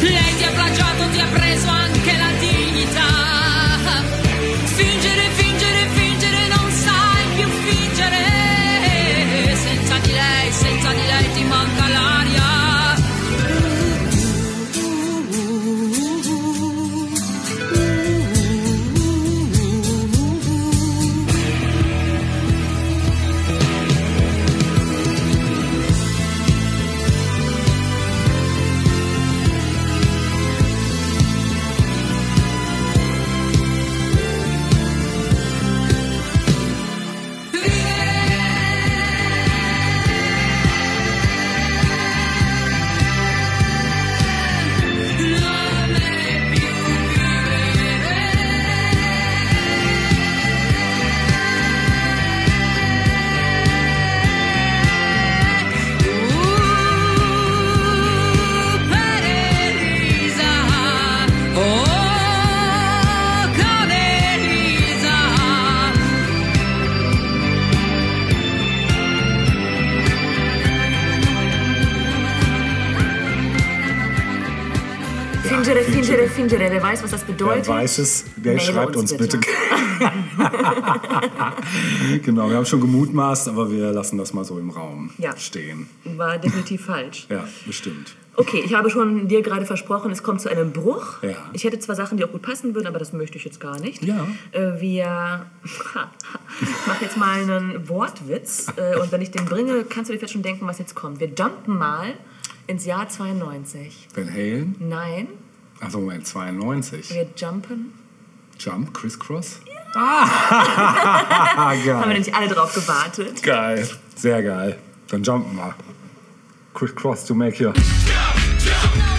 Lei ti ha plagiato, ti ha preso anche Wer weiß, was das Wer bedeutet? weiß es, der schreibt uns uns bitte. bitte. genau, wir haben schon gemutmaßt, aber wir lassen das mal so im Raum Ja. stehen. War definitiv falsch. Ja, bestimmt. Okay, ich habe schon dir gerade versprochen, es kommt zu einem Bruch. Ja. Ich hätte zwar Sachen, die auch gut passen würden, aber das möchte ich jetzt gar nicht. Ja. Äh, wir ich mache jetzt mal einen Wortwitz äh, und wenn ich den bringe, kannst du dir vielleicht schon denken, was jetzt kommt. Wir jumpen mal ins Jahr 92. Van Halen, Nein, also Moment, 92. wir jumpen. Jump, Crisscross? Ah, Haben wir geil. nämlich alle drauf gewartet. Geil, sehr geil. Dann jumpen wir. Crisscross to make you. Don't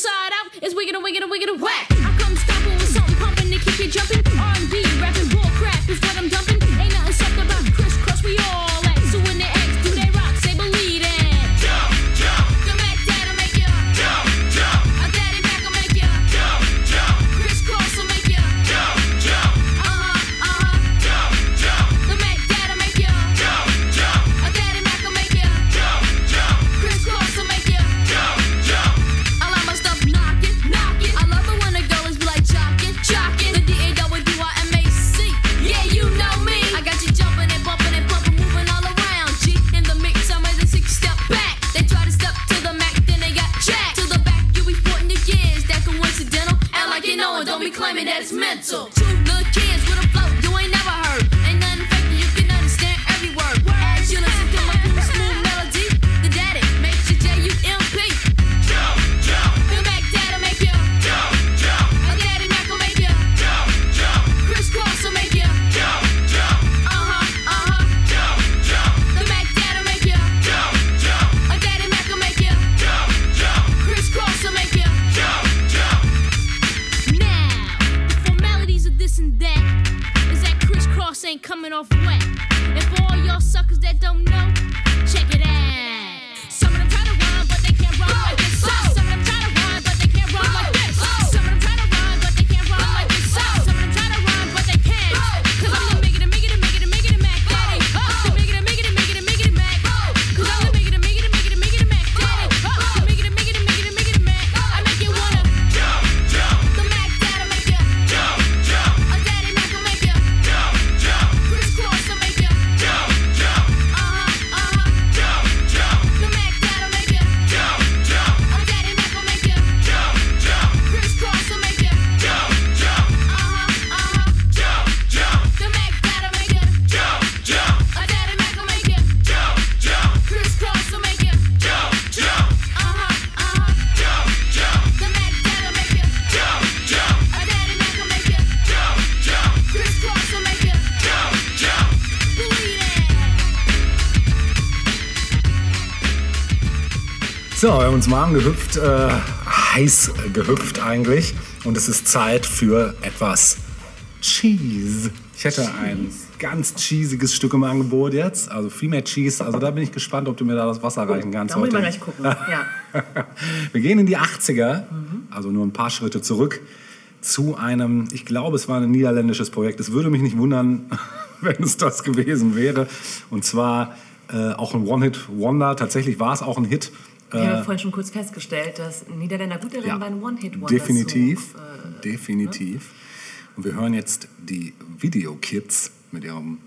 inside out is wicked and wicked and wicked and whack. I come stomping with something pumping to keep you jumping. So, wir haben uns mal angehüpft, äh, heiß gehüpft eigentlich. Und es ist Zeit für etwas Cheese. Ich hätte ein ganz cheesiges Stück im Angebot jetzt. Also viel mehr Cheese. Also da bin ich gespannt, ob du mir da das Wasser reichen kannst. Da muss ich mal gleich gucken. Ja. Wir gehen in die 80er, also nur ein paar Schritte zurück, zu einem, ich glaube, es war ein niederländisches Projekt. Es würde mich nicht wundern, wenn es das gewesen wäre. Und zwar äh, auch ein One-Hit-Wonder. Tatsächlich war es auch ein Hit. Wir haben Äh, ja vorhin schon kurz festgestellt, dass Niederländer gut darin Ja. waren, One-Hit-Wonders definitiv, zu, äh, definitiv. Und wir hören jetzt die Video Kids mit ihrem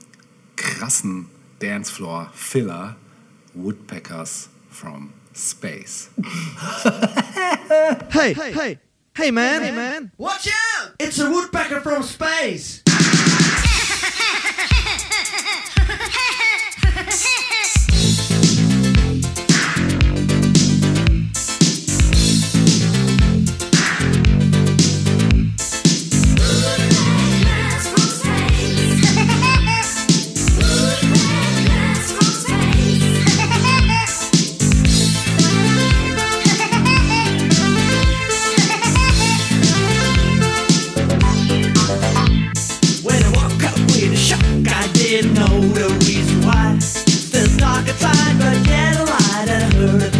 krassen Dancefloor-Filler Woodpeckers from Space. Hey, hey, hey, man. Hey, man. Watch out! It's a woodpecker from space. could find, but yet a light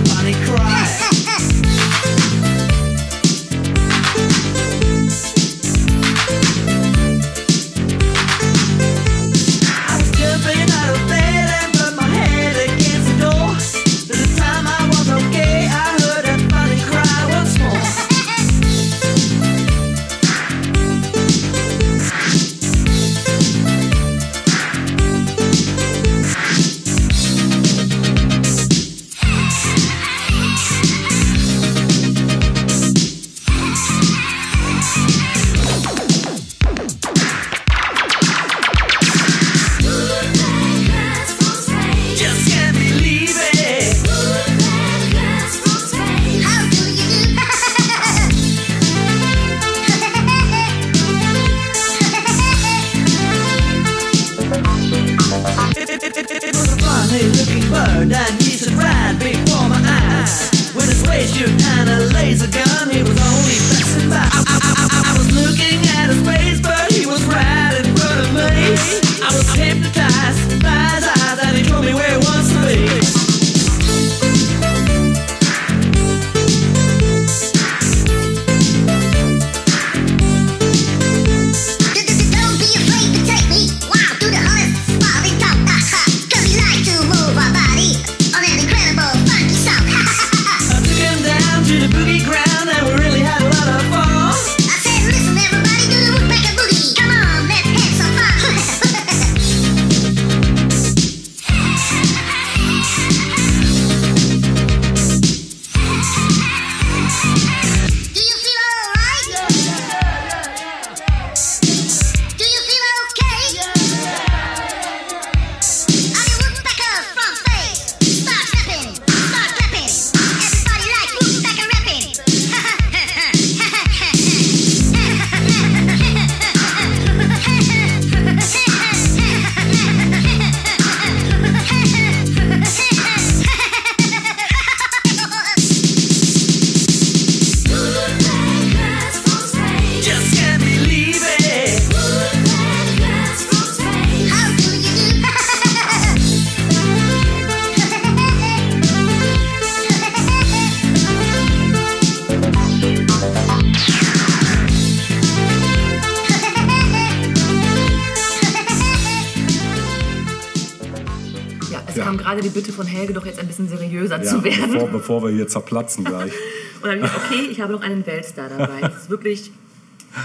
bevor, wir hier zerplatzen gleich. Und dann gedacht, okay, ich habe noch einen Weltstar dabei. Das ist wirklich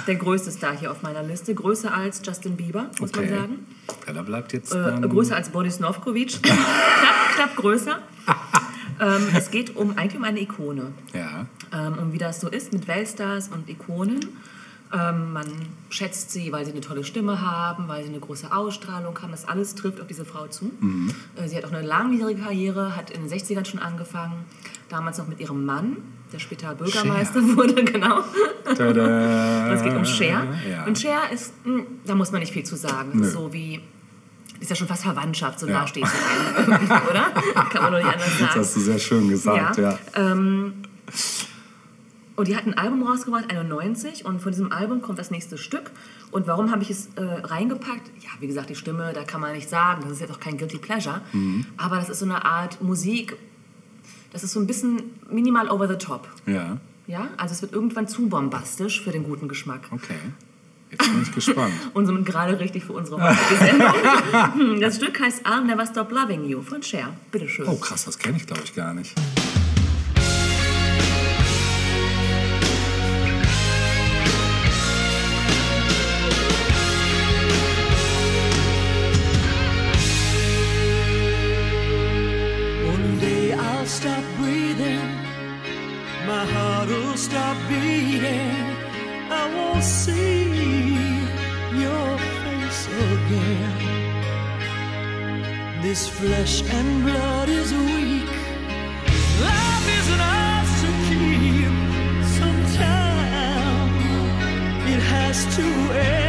der größte Star hier auf meiner Liste. Größer als Justin Bieber, muss Okay. man sagen. Ja, da bleibt jetzt. Äh, größer als Boris Novkovic. knapp, knapp größer. ähm, es geht um, eigentlich um eine Ikone. Ja. Ähm, und wie das so ist mit Weltstars und Ikonen. Ähm, man schätzt sie, weil sie eine tolle Stimme haben, weil sie eine große Ausstrahlung haben. Das alles trifft auf diese Frau zu. Mhm. Äh, Sie hat auch eine langjährige Karriere, hat in den 60ern schon angefangen. Damals noch mit ihrem Mann, der später Bürgermeister wurde, genau. Tada. Es geht um Cher. Ja. Und Cher ist, mh, da muss man nicht viel zu sagen. Das ist so wie, ist ja schon fast Verwandtschaft, so Ja. nah steht sie einem, oder? Kann man doch nicht anders Das sagen. hast du sehr schön gesagt, ja. Ähm, und die hat ein Album rausgebracht, 91, und von diesem Album kommt das nächste Stück. Und warum habe ich es äh, reingepackt? Ja, wie gesagt, die Stimme, da kann man nicht sagen, das ist jetzt auch kein Guilty Pleasure. Mhm. Aber das ist so eine Art Musik, das ist so ein bisschen minimal over the top. Ja, Ja, also es wird irgendwann zu bombastisch für den guten Geschmack. okay. Jetzt bin ich gespannt. Und somit gerade richtig für unsere heutige Sendung. Das Stück heißt I'll Never Stop Loving You von Cher. Bitteschön. Oh, krass, das kenne ich, glaube ich, gar nicht. Stop beating. I won't see your face again. This flesh and blood is weak. Life isn't ours to keep. Sometime it has to end.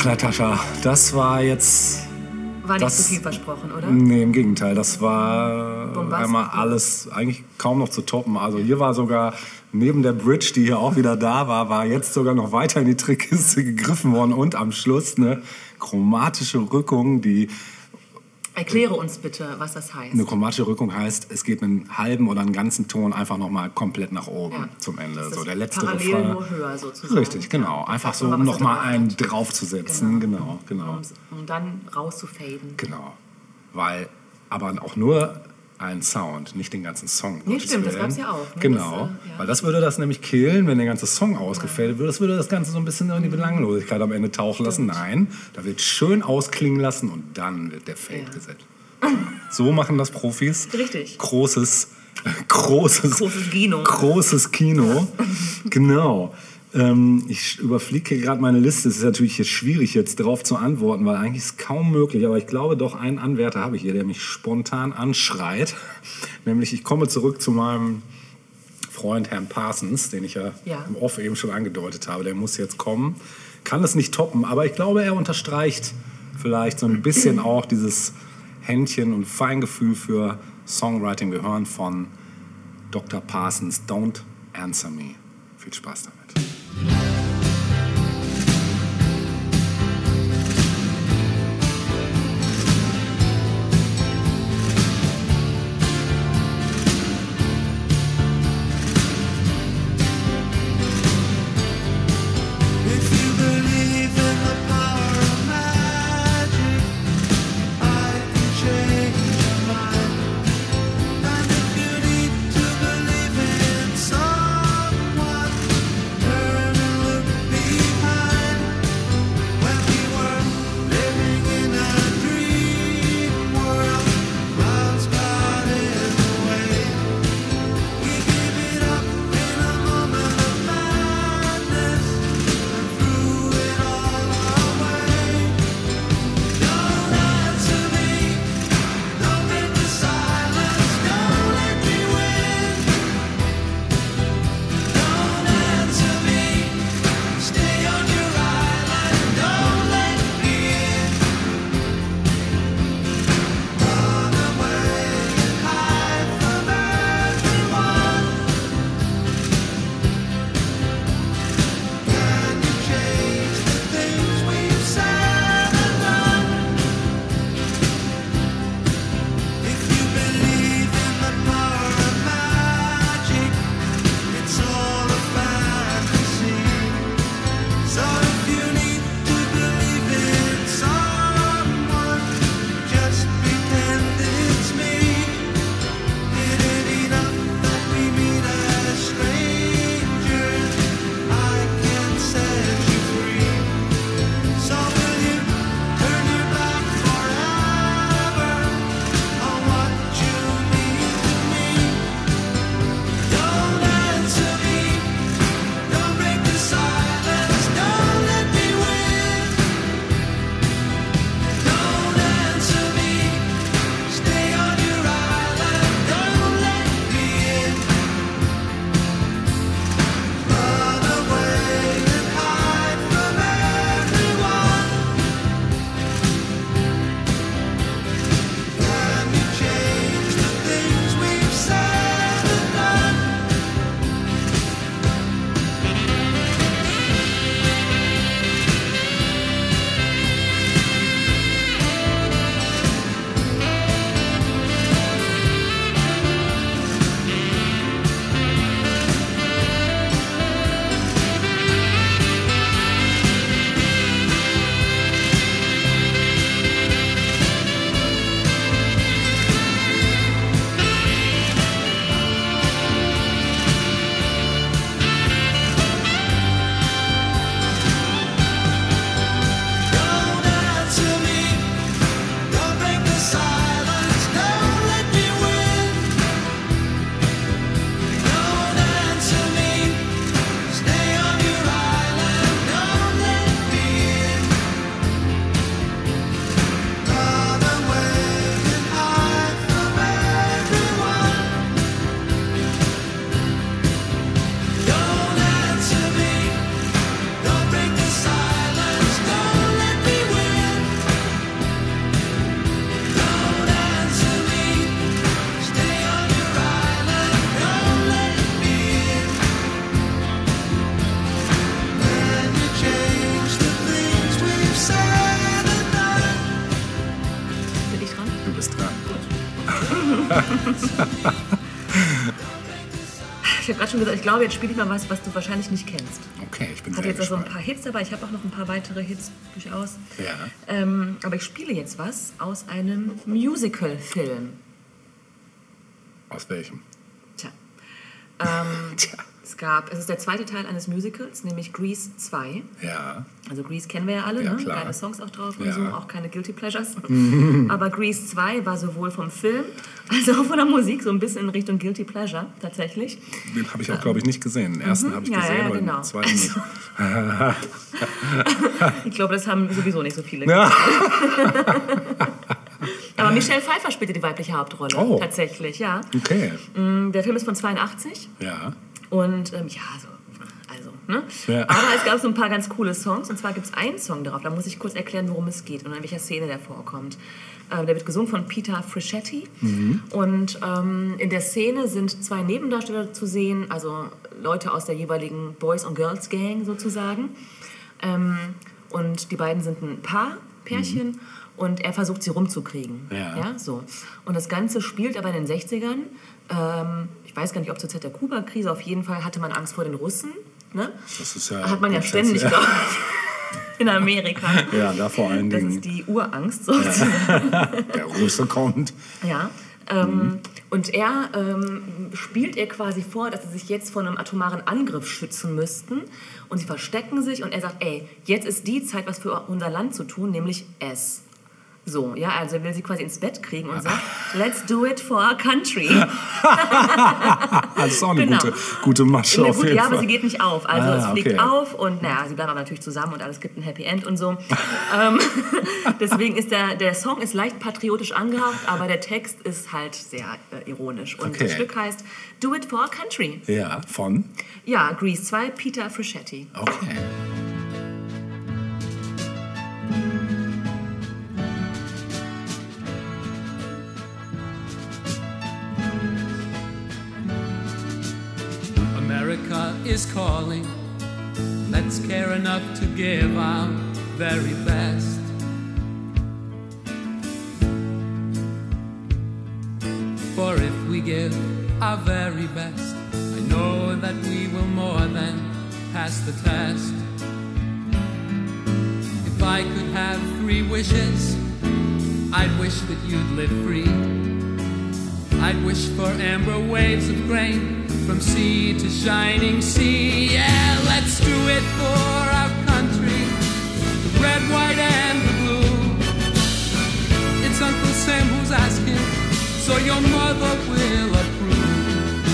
Ach, Natascha, das war jetzt. War nicht das, zu viel versprochen, oder? Nee, im Gegenteil. Das war Bombastisch. einmal alles eigentlich kaum noch zu toppen. Also hier war sogar neben der Bridge, die hier auch wieder da war, war jetzt sogar noch weiter in die Trickkiste gegriffen worden und am Schluss eine chromatische Rückung, die Erkläre uns bitte, was das heißt. eine chromatische Rückung heißt, es geht einen halben oder einen ganzen Ton einfach noch mal komplett nach oben Ja. zum Ende. Das So der letzte parallel Refrain. nur höher sozusagen. Richtig, genau. Einfach so, um was noch mal da einen draufzusetzen. Genau, genau. Um, um dann rauszufaden. Genau. Weil, aber auch nur ein Sound, nicht den ganzen Song. Nee, stimmt, das Willen. gab's ja auch, ne? Genau. Das, äh, ja. Weil das würde das nämlich killen, wenn der ganze Song ausgefällt würde. Das würde das Ganze so ein bisschen in die Belanglosigkeit am Ende tauchen lassen. Nein, da wird schön ausklingen lassen und dann wird der Fade Ja. gesetzt. So machen das Profis. Richtig. Großes, großes, Großes Kino. Großes Kino. genau. Ähm, ich überfliege hier gerade meine Liste. Es ist natürlich schwierig, jetzt darauf zu antworten, weil eigentlich ist es kaum möglich. Aber ich glaube doch, einen Anwärter habe ich hier, der mich spontan anschreit. Nämlich, ich komme zurück zu meinem Freund Herrn Parsons, den ich ja, Ja. im Off eben schon angedeutet habe. Der muss jetzt kommen. Kann es nicht toppen, aber ich glaube, er unterstreicht vielleicht so ein bisschen auch dieses Händchen und Feingefühl für Songwriting. Wir hören von Dr. Parsons Don't Answer Me. Viel Spaß damit. back. Gerade schon gesagt, ich glaube, jetzt spiele ich mal was, was du wahrscheinlich nicht kennst. Okay, ich bin Ich sehr jetzt so ein paar Hits dabei. Ich habe auch noch ein paar weitere Hits durchaus. Ja. Ähm, aber ich spiele jetzt was aus einem Musical-Film. Aus welchem? Tja. Ähm, Es gab, es ist der zweite Teil eines Musicals, nämlich Grease 2. Ja. Also Grease kennen wir ja alle, Ja, ne? klar. Geile Songs auch drauf und Ja. so, auch keine Guilty Pleasures. Aber Grease 2 war sowohl vom Film als auch von der Musik so ein bisschen in Richtung Guilty Pleasure tatsächlich. Den habe ich auch, glaube ich, nicht gesehen. Den ersten Mhm. habe ich Ja, gesehen, ja, aber genau. den zweiten nicht. Ich glaube, das haben sowieso nicht so viele. Ja. Aber Michelle Pfeiffer spielte die weibliche Hauptrolle. Oh. Tatsächlich, ja. Okay. Mm, Der Film ist von 82 Ja. Und ähm, ja, so. Also, ne? Ja. Aber es gab so ein paar ganz coole Songs. Und zwar gibt es einen Song darauf. Da muss ich kurz erklären, worum es geht und in welcher Szene der vorkommt. Ähm, der wird gesungen von Peter Frischetti. Mhm. Und ähm, in der Szene sind zwei Nebendarsteller zu sehen, also Leute aus der jeweiligen Boys- und Girls Gang sozusagen. Ähm, und die beiden sind ein Paar, Pärchen. Und er versucht sie rumzukriegen. Ja. so. Und das Ganze spielt aber in den 60ern. Ich weiß gar nicht, ob zur Zeit der Kuba-Krise. Auf jeden Fall hatte man Angst vor den Russen. Ne? Das ist ja. Hat man ja ständig, glaube ich, in Amerika. Ja, da vor allen Das Dingen. ist die Urangst sozusagen. Der Russe kommt. Ja. Ähm, Und er ähm, spielt ihr quasi vor, dass sie sich jetzt vor einem atomaren Angriff schützen müssten. Und sie verstecken sich und er sagt, ey, jetzt ist die Zeit, was für unser Land zu tun, nämlich es. So, ja, also er will sie quasi ins Bett kriegen und sagt, let's do it for our country. Das ist auch eine Genau. gute, gute Masche Na auf gut, jeden ja, Fall. aber sie geht nicht auf. Also Ah, es fliegt okay. auf und naja, sie bleiben aber natürlich zusammen und alles gibt ein Happy End und so. ähm, deswegen ist der, der Song ist leicht patriotisch angehaucht, aber der Text ist halt sehr äh, ironisch. Und Okay. das Stück heißt Do It for Our Country. Ja, von? Ja, Grease 2, Peter Frischetti. Okay. America is calling. Let's care enough to give our very best. For if we give our very best, I know that we will more than pass the test. If I could have three wishes, I'd wish that you'd live free. I'd wish for amber waves of grain from sea to shining sea. Yeah, let's do it for our country, the red, white, and the blue. It's Uncle Sam who's asking, so your mother will approve.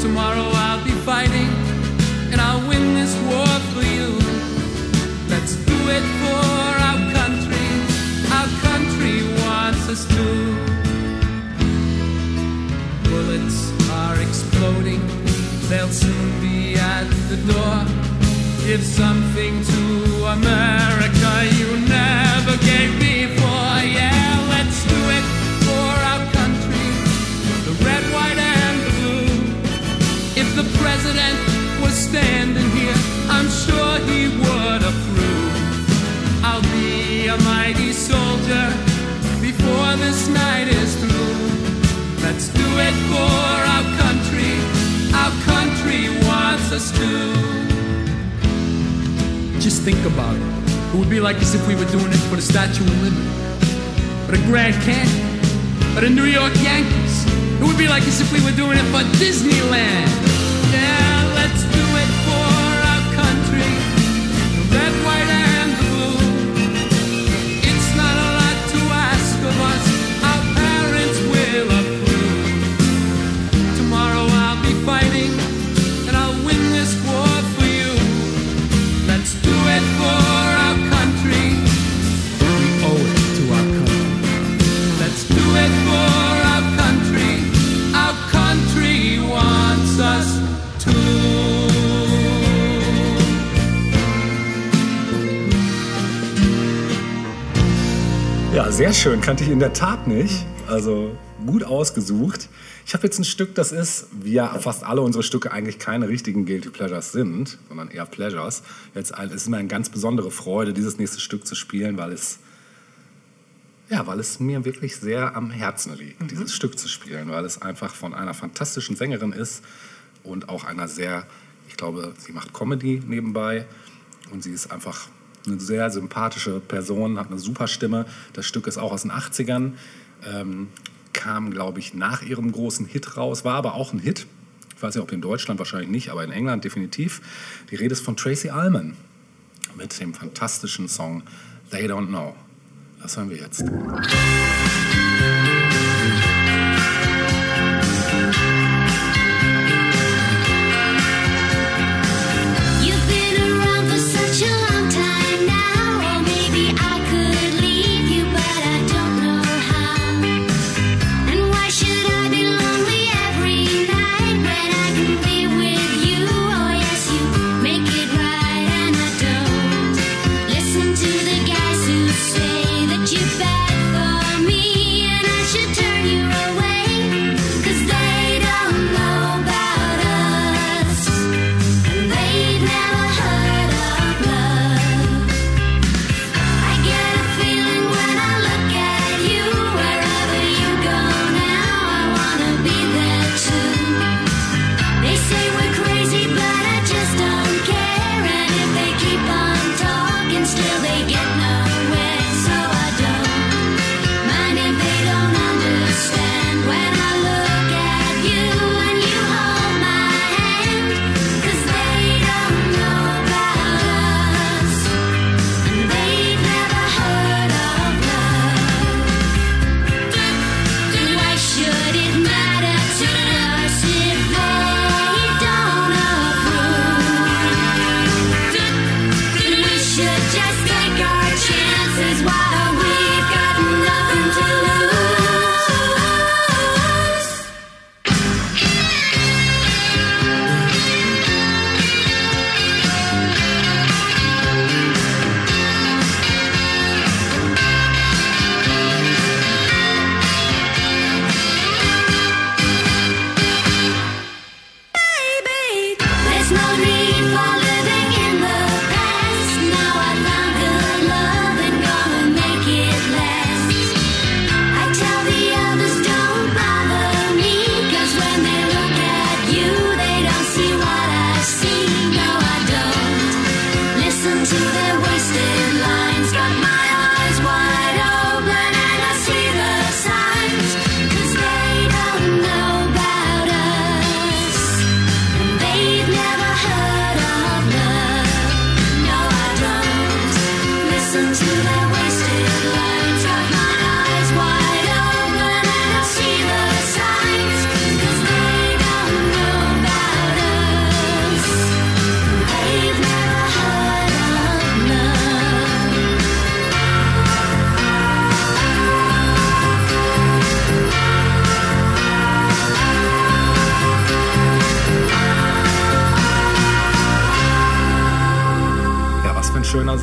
Tomorrow I'll be fighting, and I'll win this war for you. Let's do it for our country. Our country wants us to. Bullets they'll soon be at the door. Give something to America you never gave before. Yeah, let's do it for our country, the red, white, and the blue. If the president was standing here, I'm sure he would approve. I'll be a mighty soldier before this night is through. Just think about it. It would be like as if we were doing it for the Statue of Liberty, or the Grand Canyon, or the New York Yankees. It would be like as if we were doing it for Disneyland. Sehr schön. Kannte ich in der Tat nicht. Also gut ausgesucht. Ich habe jetzt ein Stück, das ist, wie ja fast alle unsere Stücke eigentlich keine richtigen Guilty Pleasures sind, sondern eher Pleasures. Jetzt ein- es ist mir eine ganz besondere Freude, dieses nächste Stück zu spielen, weil es Ja, weil es mir wirklich sehr am Herzen liegt, dieses Stück zu spielen, weil es einfach von einer fantastischen Sängerin ist und auch einer sehr, ich glaube, sie macht Comedy nebenbei und sie ist einfach eine sehr sympathische Person, hat eine super Stimme. Das Stück ist auch aus den 80ern, ähm, kam, glaube ich, nach ihrem großen Hit raus, war aber auch ein Hit. Ich weiß nicht, ob in Deutschland wahrscheinlich nicht, aber in England definitiv. Die Rede ist von Tracy Allman mit dem fantastischen Song They Don't Know. Das hören wir jetzt. You've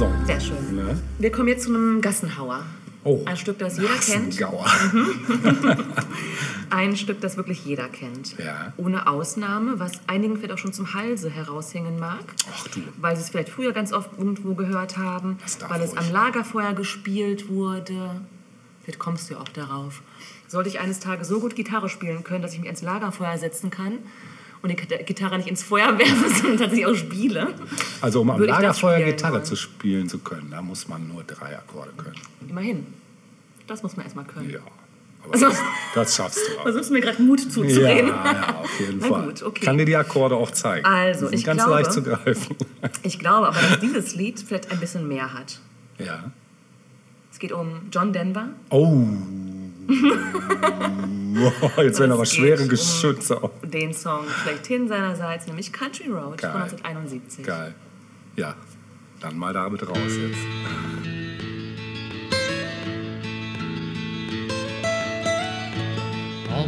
Song. Sehr schön. Ne? Wir kommen jetzt zu einem Gassenhauer. Oh. Ein Stück, das jeder kennt. Gassengauer. Ein Stück, das wirklich jeder kennt. Ja. Ohne Ausnahme, was einigen vielleicht auch schon zum Halse heraushängen mag. Ach du. Weil sie es vielleicht früher ganz oft irgendwo gehört haben. Weil es am Lagerfeuer gespielt wurde. Vielleicht kommst du ja auch darauf. Sollte ich eines Tages so gut Gitarre spielen können, dass ich mich ans Lagerfeuer setzen kann und die Gita- Gitarre nicht ins Feuer werfe, sondern tatsächlich auch spiele. Also um am Lagerfeuer Gitarre wollen. zu spielen zu können, da muss man nur drei Akkorde können. Immerhin. Das muss man erstmal können. Ja. Aber Also- das, das schaffst du auch. Versuchst du mir gerade Mut zuzureden? Ja, ja, auf jeden Na Fall. gut, okay. Kann dir die Akkorde auch zeigen. Also, ich ganz glaube- leicht zu greifen. Ich glaube aber, dass dieses Lied vielleicht ein bisschen mehr hat. ja. Es geht um John Denver. Oh. Wow, jetzt werden aber schwere Geschütze. auf. Den Song schlechthin seinerseits, nämlich Country Road Geil. von 1971. Geil. Ja, dann mal damit raus jetzt.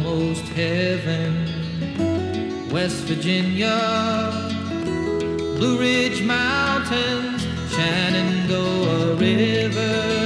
almost heaven. West Virginia, Blue Ridge Mountains, Shenandoah River.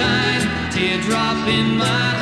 Moonshine, teardrop in my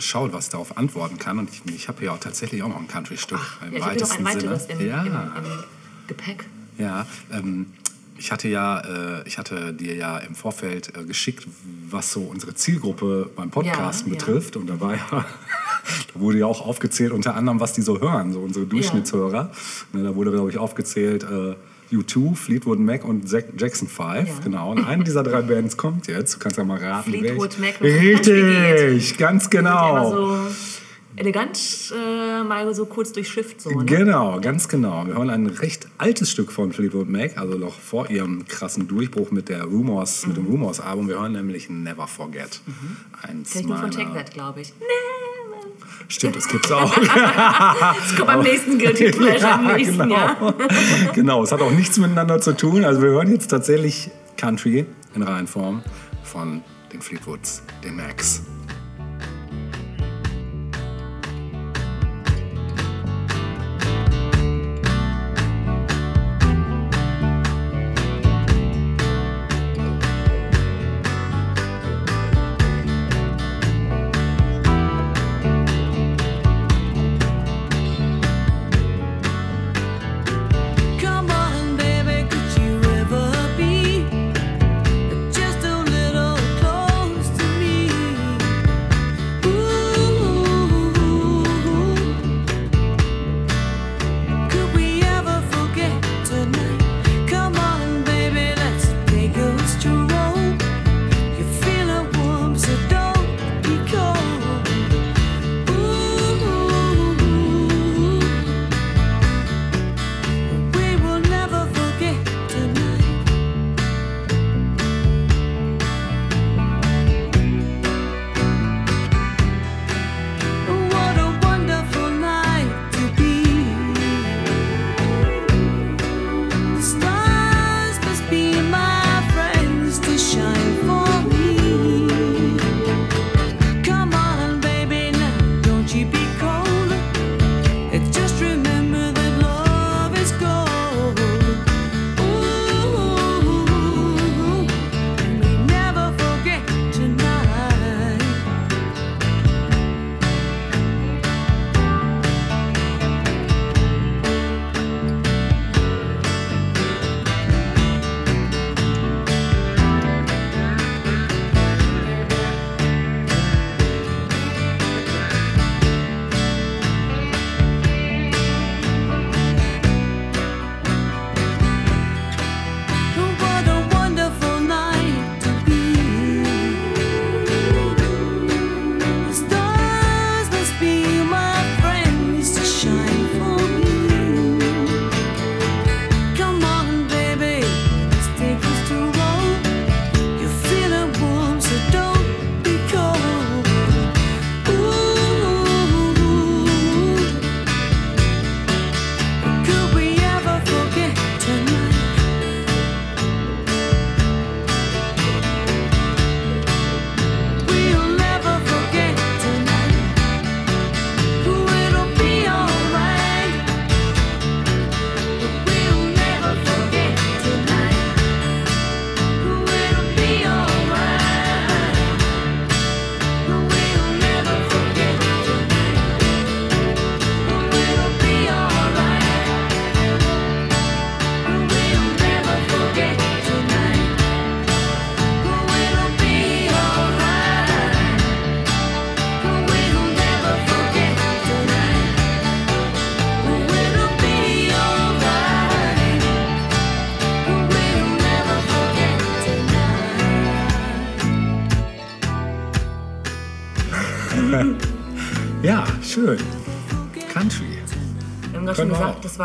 geschaut, was darauf antworten kann und ich, ich habe hier auch tatsächlich auch noch ein Country-Stück im Ja, hier noch ein weitesten weiteres Sinne. im, ja, im, im Gepäck. ja. Ähm, ich hatte ja, äh, ich hatte dir ja im Vorfeld äh, geschickt, was so unsere Zielgruppe beim Podcasten Ja, ja. betrifft und da war ja, da wurde ja auch aufgezählt unter anderem, was die so hören, so unsere Durchschnittshörer. Ne, da wurde glaube ich aufgezählt. Äh, U2, Fleetwood Mac und Jackson 5, Ja. genau. Und eine dieser drei Bands kommt jetzt. Du kannst ja mal raten, Fleetwood. Mac Richtig, ganz genau. so elegant äh, mal so kurz durchschifft. So, ne? Genau, ganz genau. Wir hören ein recht altes Stück von Fleetwood Mac, also noch vor ihrem krassen Durchbruch mit der Rumors, mit dem Rumors-Album. Wir hören nämlich Never Forget. Eins Kenn ich nur von Take That, glaube ich. Stimmt, das gibt's auch. Das kommt beim nächsten Guilty Pleasure im nächsten genau. Jahr. genau, es hat auch nichts miteinander zu tun. Also wir hören jetzt tatsächlich Country in Reihenform von den Fleetwoods, den Macs.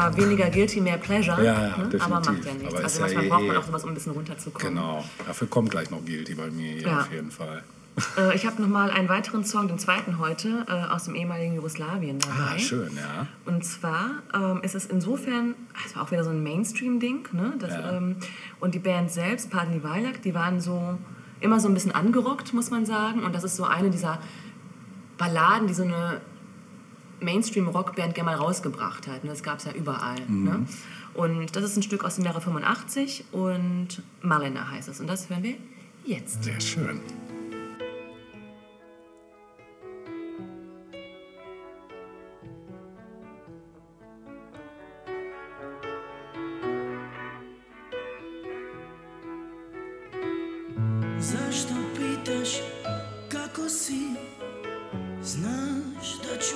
Schon Können wir gesagt, auch. das war weniger guilty, mehr pleasure. Ja, ja, ne? Aber macht ja nichts. Aber also ja manchmal eh- braucht man eh- auch sowas, um ein bisschen runterzukommen. Genau. Dafür kommt gleich noch Guilty bei mir Ja. auf jeden Fall. Äh, ich habe noch mal einen weiteren Song, den zweiten heute, äh, aus dem ehemaligen Jugoslawien dabei. Ah, schön, ja. Und zwar ähm, ist es insofern, es war auch wieder so ein Mainstream-Ding, ne? Das, Ja. ähm, und die Band selbst, Padni Vajlak, die waren so immer so ein bisschen angerockt, muss man sagen. Und das ist so eine dieser Balladen, die so eine Mainstream-Rockband gerne mal rausgebracht hat. Ne? Das gab es ja überall. Mhm. Ne? Und das ist ein Stück aus dem Jahre 85 und Malena heißt es. Und das hören wir jetzt. Sehr schön. Zašto pitaš kako si? Znaš da ću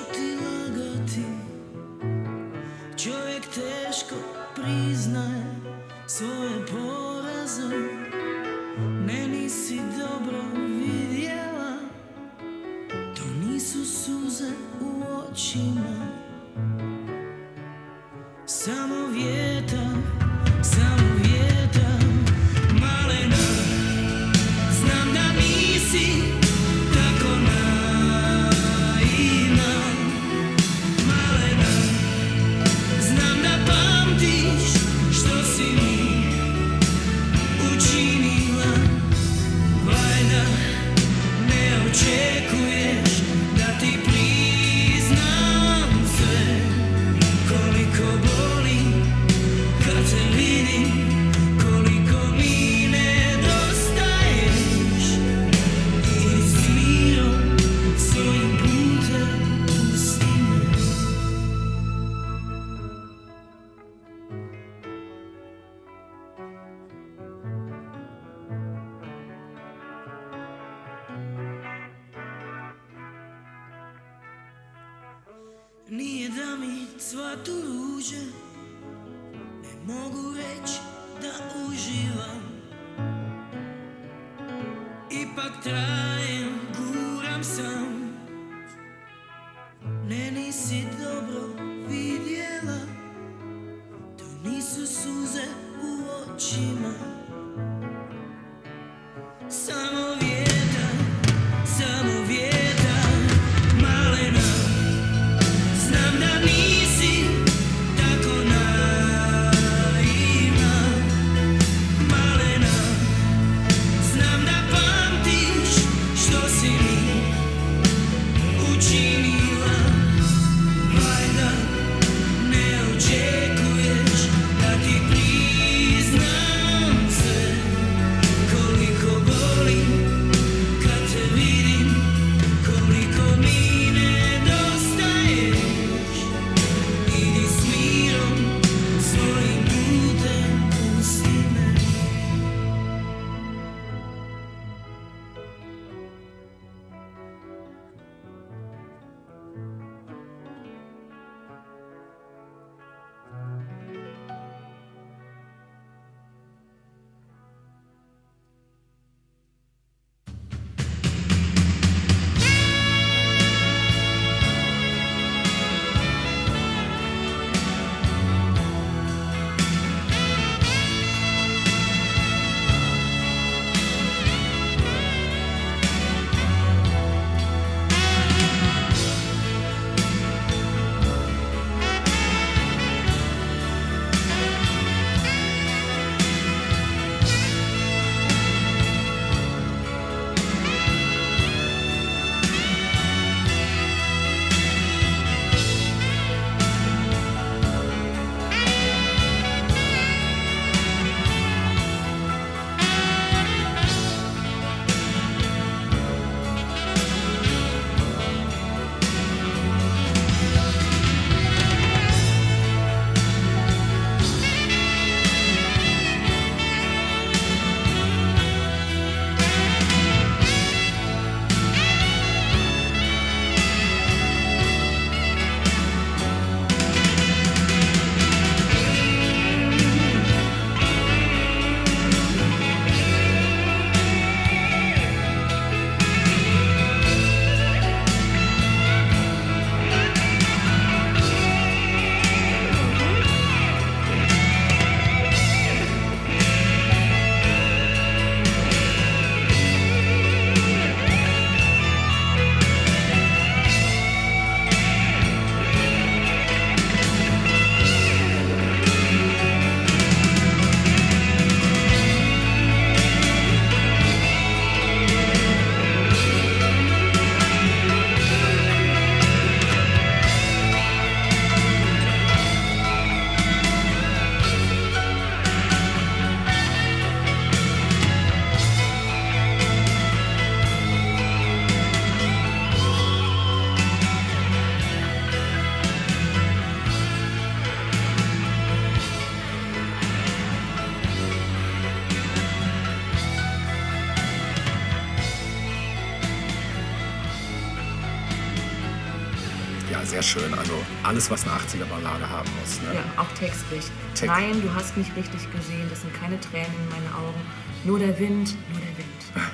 sehr schön. Also alles, was eine 80er-Ballade haben muss. Ne? Ja, auch textlich. Text. Nein, du hast mich richtig gesehen. Das sind keine Tränen in meinen Augen. Nur der Wind, nur der Wind.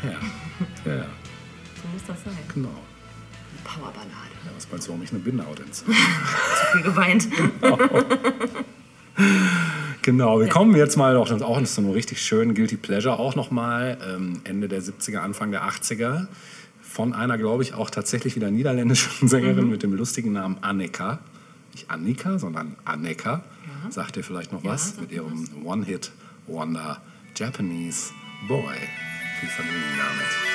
Ja, ja, So muss das sein. genau. Powerballade. Ja, was meinst du, warum ich eine Bindehaut? Zu viel geweint. Genau, wir kommen jetzt mal doch, das ist auch so eine richtig schön Guilty Pleasure auch nochmal, ähm, Ende der 70er, Anfang der 80er, von einer, glaube ich, auch tatsächlich wieder niederländischen Sängerin mit dem lustigen Namen Annika. Nicht Annika, sondern Anneka. Sagt ihr vielleicht noch was? Mit ihrem One-Hit-Wonder Japanese Boy. Viel Vergnügen damit.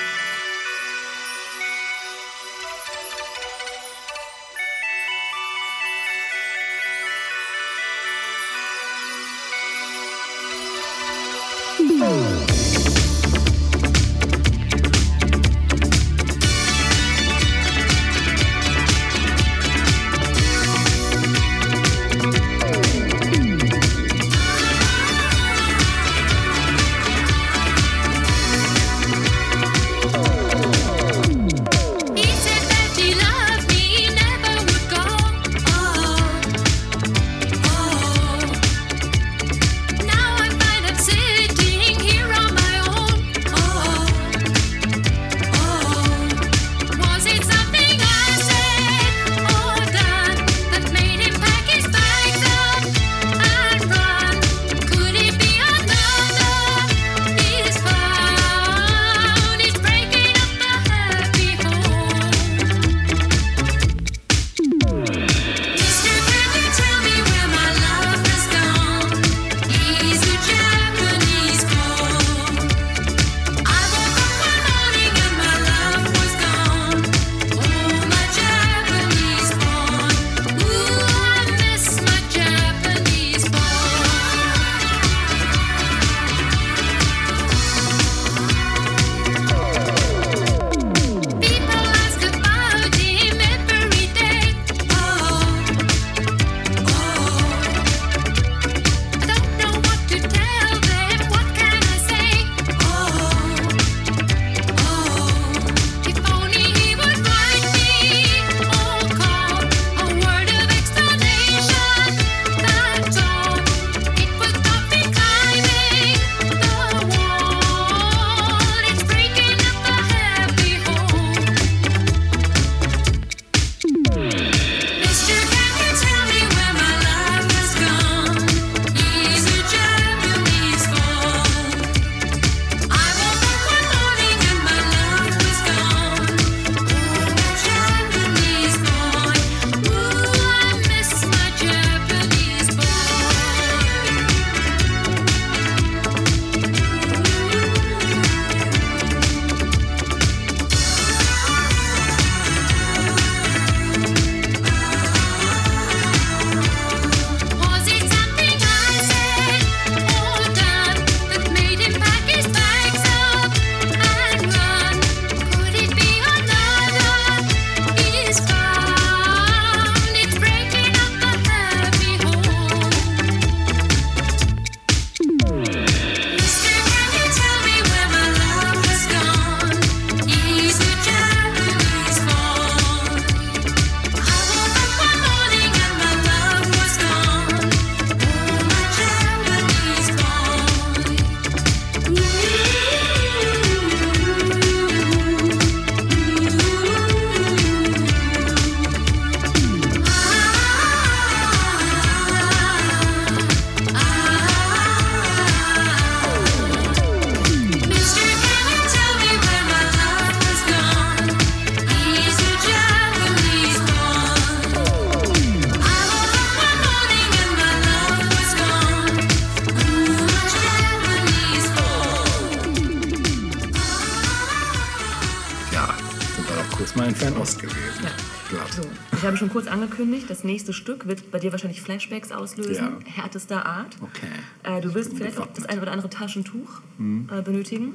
Wir doch kurz mal in Fernost gewesen. Ja. So, ich habe schon kurz angekündigt, das nächste Stück wird bei dir wahrscheinlich Flashbacks auslösen, Ja. härtester Art. Okay. Äh, du wirst vielleicht auch das ein oder andere Taschentuch Hm. äh, benötigen.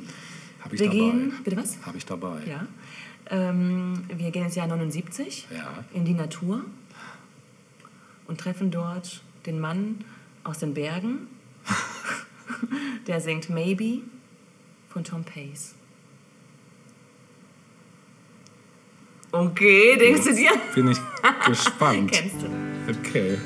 Hab ich wir dabei. gehen, bitte was? Habe ich dabei. Ja. Ähm, wir gehen ins Jahr 79 Ja. in die Natur und treffen dort den Mann aus den Bergen, der singt Maybe von Tom Pace. Okay, denkst du dir? Finde ich, gespannt. Kennst du. Okay.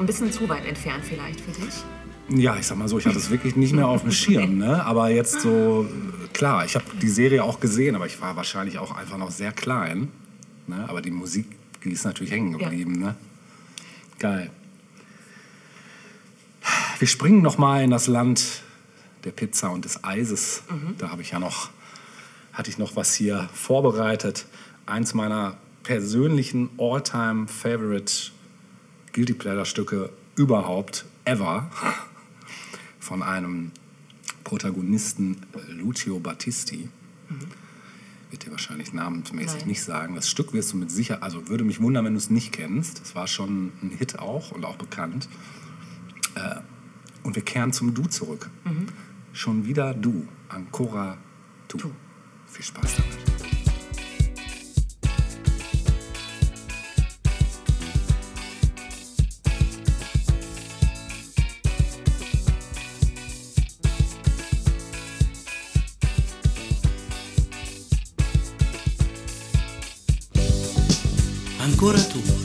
Ein bisschen zu weit entfernt vielleicht für dich. Ja, ich sag mal so, ich hatte es wirklich nicht mehr auf dem Schirm. Ne? Aber jetzt so, klar, ich habe die Serie auch gesehen, aber ich war wahrscheinlich auch einfach noch sehr klein. Ne? Aber die Musik, die ist natürlich hängen geblieben. Ne? Geil. Wir springen noch mal in das Land der Pizza und des Eises. Da habe ich ja noch, hatte ich noch was hier vorbereitet. Eins meiner persönlichen all-time favorite Guilty Pleasure Stücke überhaupt ever von einem Protagonisten äh, Lucio Battisti. Wird dir wahrscheinlich namensmäßig Nein. nicht sagen. Das Stück wirst du mit Sicherheit, also würde mich wundern, wenn du es nicht kennst. Es war schon ein Hit auch und auch bekannt. Äh, und wir kehren zum Du zurück. Schon wieder du, Ancora du. Viel Spaß damit. Ancora tu.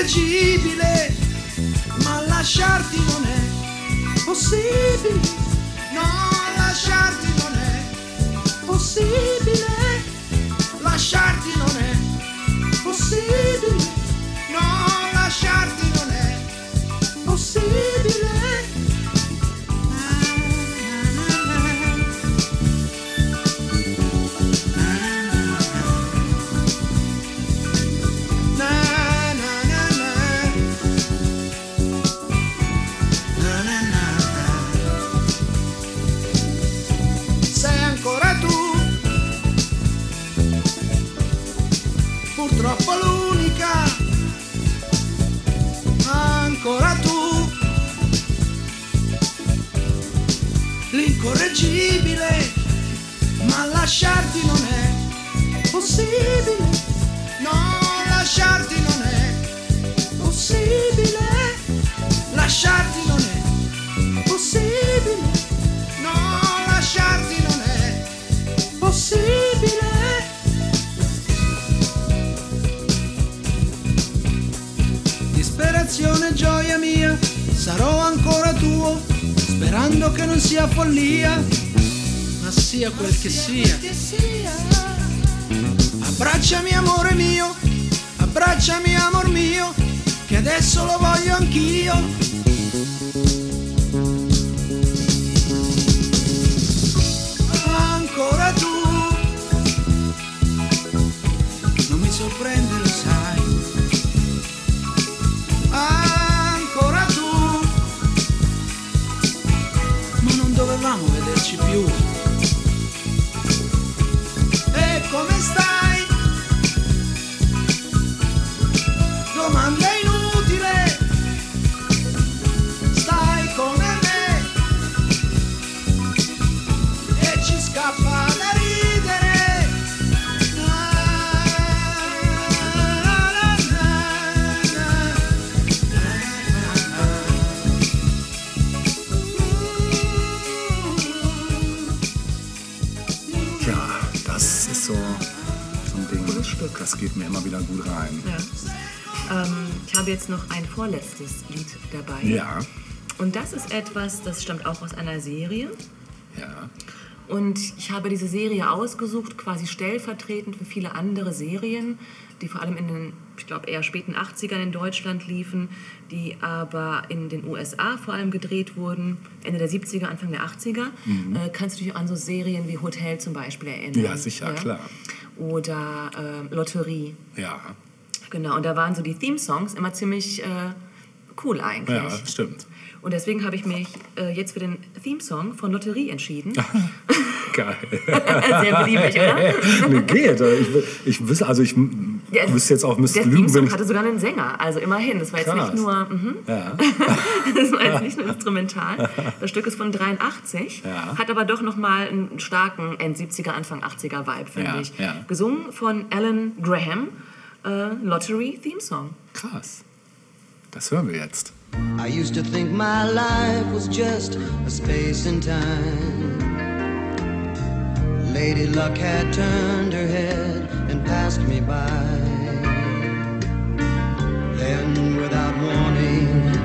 L'incorreggibile, ma lasciarti non è possibile. Etwas, das stammt auch aus einer Serie. Ja. Und ich habe diese Serie ausgesucht, quasi stellvertretend für viele andere Serien, die vor allem in den, ich glaube, eher späten 80ern in Deutschland liefen, die aber in den USA vor allem gedreht wurden, Ende der 70er, Anfang der 80er. Mhm. Äh, kannst du dich an so Serien wie Hotel zum Beispiel erinnern? Ja, sicher, klar. Oder äh, Lotterie. Ja. Genau, und da waren so die Theme-Songs immer ziemlich äh, cool eigentlich. Ja, stimmt. Und deswegen habe ich mich äh, jetzt für den Theme-Song von Lotterie entschieden. Geil. Sehr beliebig, oder? nee, geht. Ich, ich wüsste, also ich Der- wüsste jetzt auch, müsste Der lügen, wenn Theme-Song ich... hatte sogar einen Sänger, also immerhin. Das war jetzt Krass. nicht nur, mhm. Ja. das war jetzt nicht nur instrumental. Das Stück ist von 83, Ja. hat aber doch nochmal einen starken End-70er, Anfang 80er Vibe, finde Ja, ich. ja. Gesungen von Alan Graham, äh, Lottery-Theme-Song. Krass. Das hören wir jetzt. I used to think my life was just a space and time. Lady Luck had turned her head and passed me by. Then, without warning,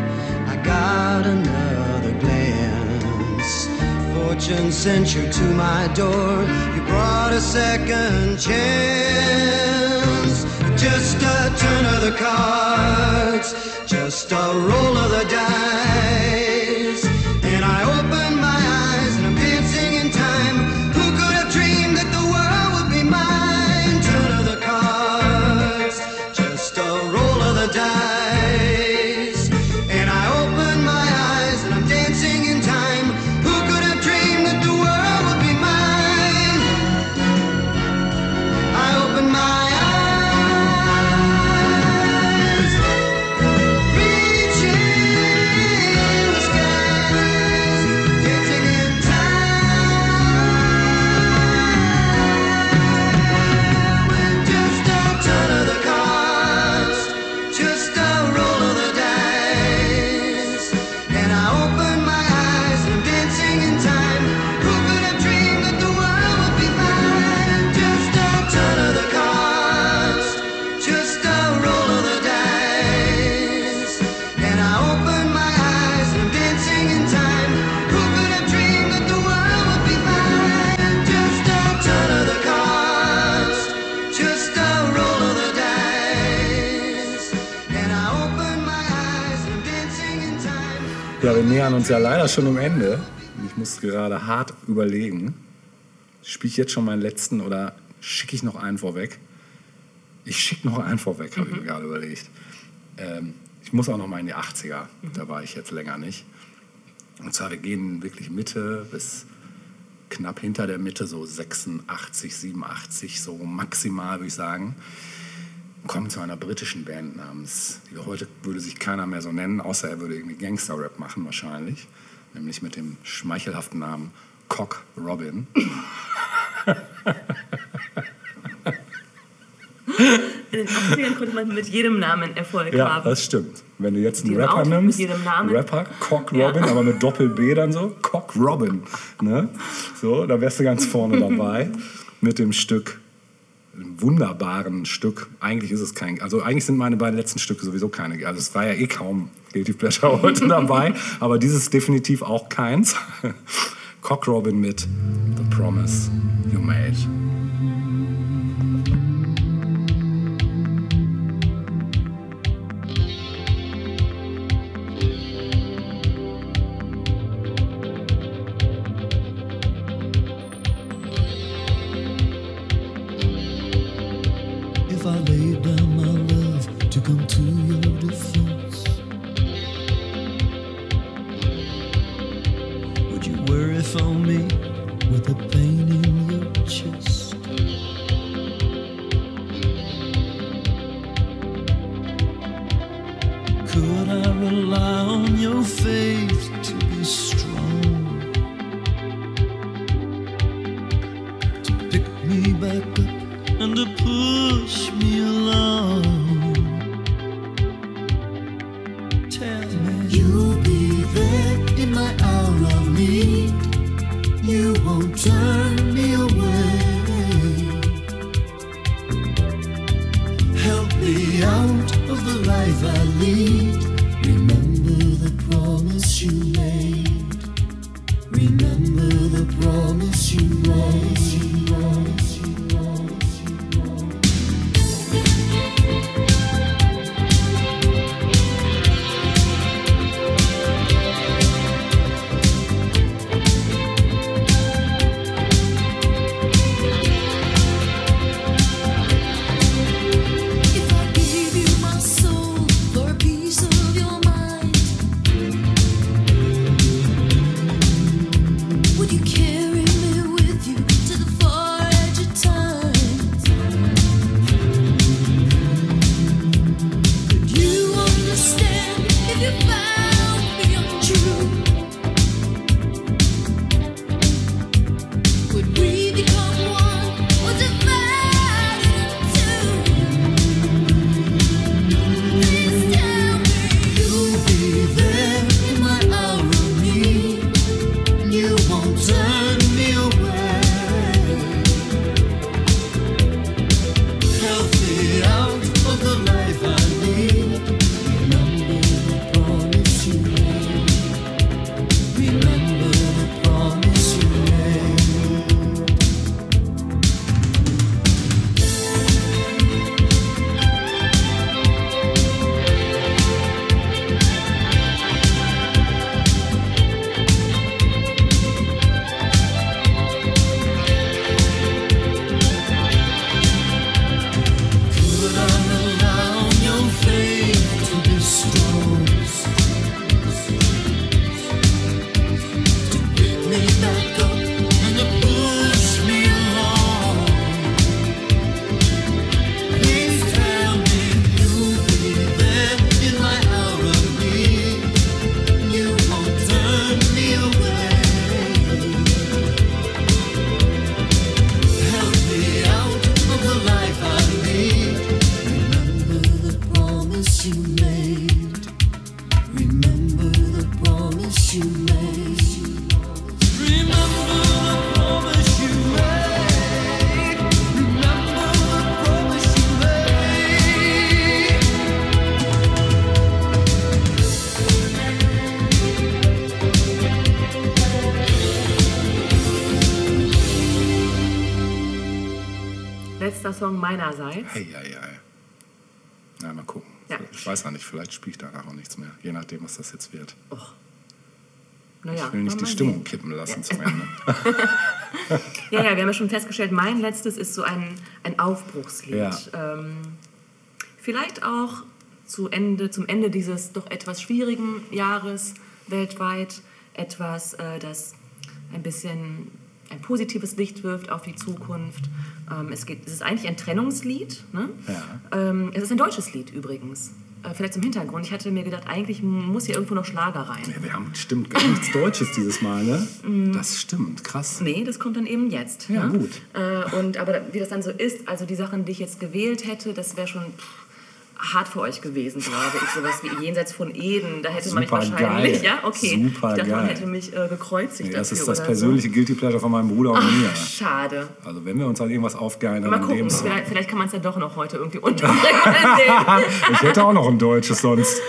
I got another glance. Fortune sent you to my door. You brought a second chance. Just a turn of the cards, just a roll of the dice. Nähern uns ja leider schon dem Ende. Ich muss gerade hart überlegen. Spiele ich jetzt schon meinen letzten oder schicke ich noch einen vorweg? Ich schicke noch einen vorweg, habe ich mir gerade überlegt. Ähm, ich muss auch noch mal in die 80er. Da war ich jetzt länger nicht. Und zwar, wir gehen wirklich Mitte bis knapp hinter der Mitte, so 86, 87, so maximal, würde ich sagen. Kommen zu einer britischen Band namens, die heute würde sich keiner mehr so nennen, außer er würde irgendwie Gangster-Rap machen wahrscheinlich. Nämlich mit dem schmeichelhaften Namen Cock Robin. In den 80ern konnte man mit jedem Namen Erfolg Ja, haben. das stimmt. Wenn du jetzt einen Rapper nimmst, jedem Namen. Rapper, Cock Ja. Robin, aber mit Doppel-B dann so, Cock Robin. Ne? So, da wärst du ganz vorne dabei mit dem Stück, wunderbaren Stück. Eigentlich ist es kein, also eigentlich sind meine beiden letzten Stücke sowieso keine, also es war ja eh kaum Guilty Pleasure heute dabei, aber dieses ist definitiv auch keins. Cock Robin mit The Promise You Made. To your defense, would you worry for me with pain in your chest? Could I rely on your faith Song meinerseits. Hey, hey, hey. Na, mal gucken. Ja. Ich weiß noch nicht, vielleicht spiele ich danach auch nichts mehr. Je nachdem, was das jetzt wird. naja. Ich will nicht die Stimmung sehen. kippen lassen zum Ende. Ja, ja, wir haben ja schon festgestellt, mein letztes ist so ein, ein Aufbruchslied. Ja. Ähm, vielleicht auch zu Ende, zum Ende dieses doch etwas schwierigen Jahres weltweit etwas, äh, das ein bisschen ein positives Licht wirft auf die Zukunft. Ähm, es, geht, es ist eigentlich ein Trennungslied. Ne? Ja. Ähm, es ist ein deutsches Lied übrigens. Äh, vielleicht zum Hintergrund. Ich hatte mir gedacht, eigentlich muss hier irgendwo noch Schlager rein. Ja, wir haben stimmt gar nichts Deutsches dieses Mal, ne? Mm. Das stimmt, krass. Nee, das kommt dann eben jetzt. Ja, ne? gut. Äh, und, aber wie das dann so ist, also die Sachen, die ich jetzt gewählt hätte, das wäre schon pff, hart für euch gewesen, glaube ich. Sowas wie Jenseits von Eden, da hätte man mich Super wahrscheinlich, geil. ja, okay. Super ich dachte, man hätte mich äh, gekreuzigt Nee, das ist das persönliche Guilty Pleasure von meinem Bruder und mir. So. Schade. Also wenn wir uns an irgendwas aufgeilen, Mal dann gucken, Song. vielleicht, vielleicht kann man es ja doch noch heute irgendwie unterbringen. Ich hätte auch noch ein deutsches sonst.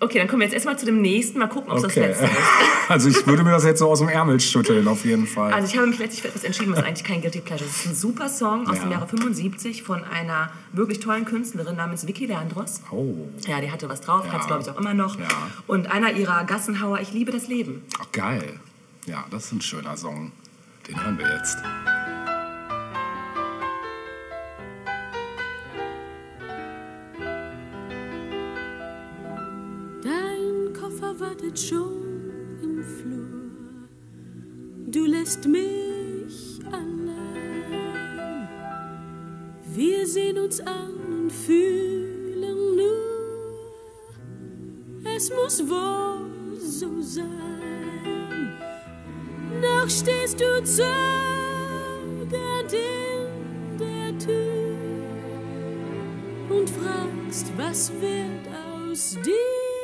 Okay, dann kommen wir jetzt erstmal zu dem nächsten. Mal gucken, ob es Okay. das letzte ist. Also ich würde mir das jetzt so aus dem Ärmel schütteln, auf jeden Fall. Also ich habe mich letztlich für etwas entschieden, was eigentlich kein Guilty Pleasure ist. Es ist ein super Song aus Ja. dem Jahre 75 von einer wirklich tollen Künstlerin namens Vicky Leandros. oh, Ja, die hatte was drauf, Ja. hat es glaube ich auch immer noch. Ja. Und einer ihrer Gassenhauer, Ich liebe das Leben. ach, geil. Ja, das ist ein schöner Song. Den hören wir jetzt. Wartet schon im Flur. Du lässt mich allein. Wir sehen uns an und fühlen nur, es muss wohl so sein. Noch stehst du zögernd in der Tür und fragst, was wird aus dir?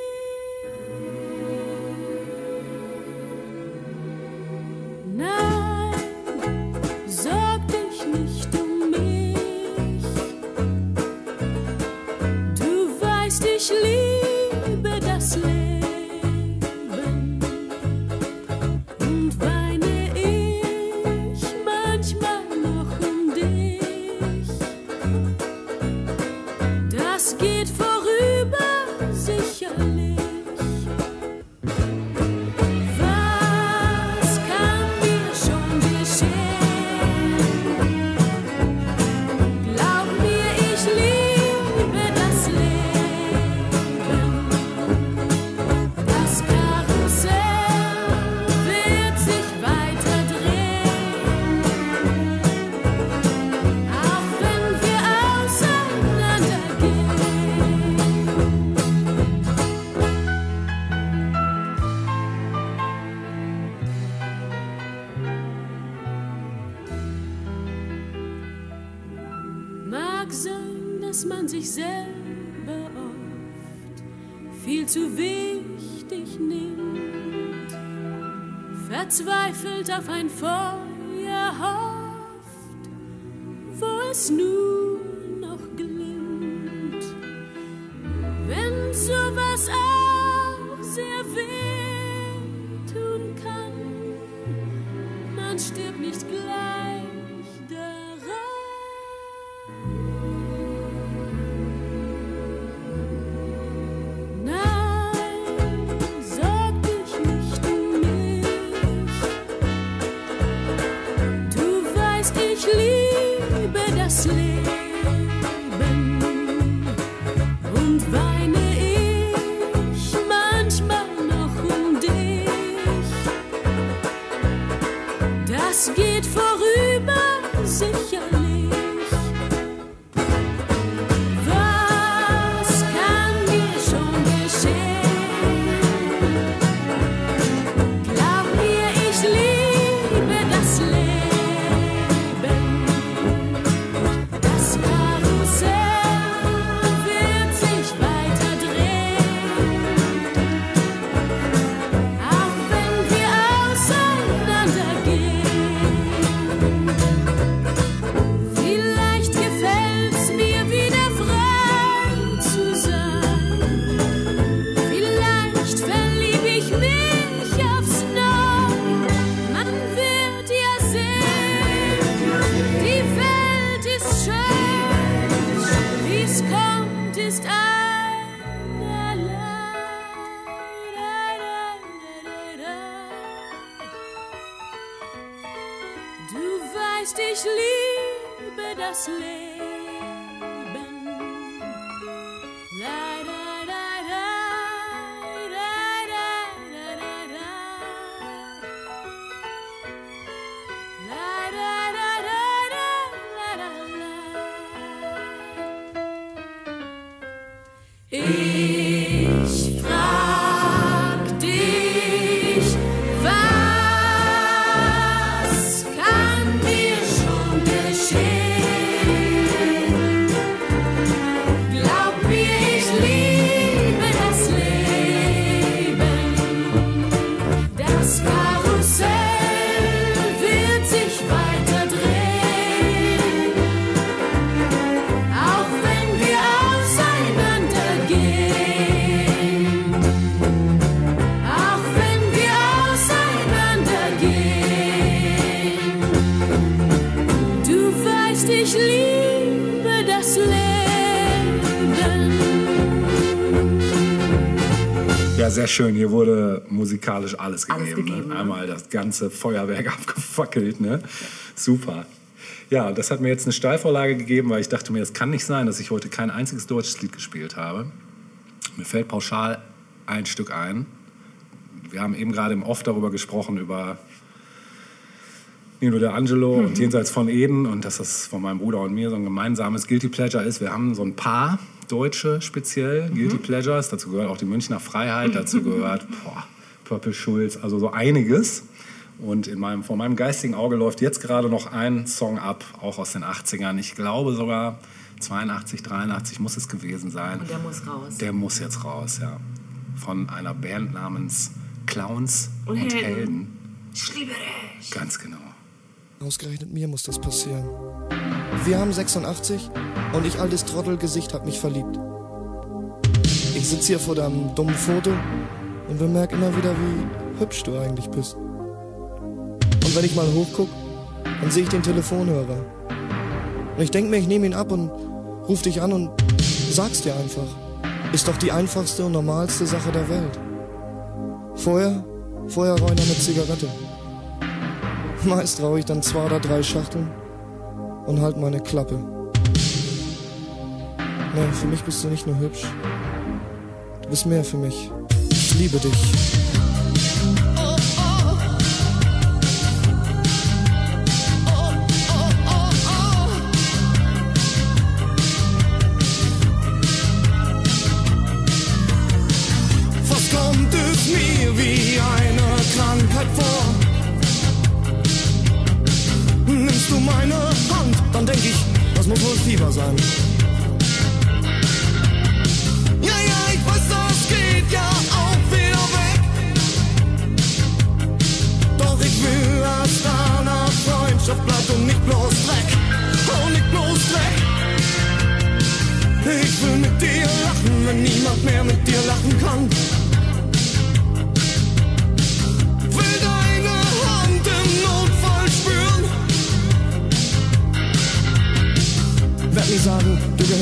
Sehr schön. Hier wurde musikalisch alles gegeben. Alles gegeben, ne? Einmal das ganze Feuerwerk abgefackelt. Ne? Super. Ja, das hat mir jetzt eine Steilvorlage gegeben, weil ich dachte mir, es kann nicht sein, dass ich heute kein einziges deutsches Lied gespielt habe. Mir fällt pauschal ein Stück ein. Wir haben eben gerade im Off darüber gesprochen, über Nino de Angelo und Jenseits von Eden und dass das von meinem Bruder und mir so ein gemeinsames Guilty Pleasure ist. Wir haben so ein paar deutsche speziell Guilty Pleasures. Dazu gehört auch die Münchner Freiheit, dazu gehört boah, Purple Schulz, also so einiges. Und in meinem, vor meinem geistigen Auge läuft jetzt gerade noch ein Song ab, auch aus den 80ern. Ich glaube sogar 82, 83 muss es gewesen sein. Und der muss raus. Der muss jetzt raus, ja. Von einer Band namens Clowns Und und, Helden. Helden. Ich liebe dich. Ganz genau. Ausgerechnet mir muss das passieren. Wir haben 86 und ich altes Trottelgesicht hab mich verliebt. Ich sitz hier vor deinem dummen Foto und bemerk immer wieder, wie hübsch du eigentlich bist. Und wenn ich mal hochguck, dann sehe ich den Telefonhörer. Und ich denk mir, ich nehme ihn ab und ruf dich an und sag's dir einfach. Ist doch die einfachste und normalste Sache der Welt. Vorher, vorher noch eine Zigarette. Meist rauche ich dann zwei oder drei Schachteln und halt meine Klappe. Nee, für mich bist du nicht nur hübsch. Du bist mehr für mich. Ich liebe dich. sun.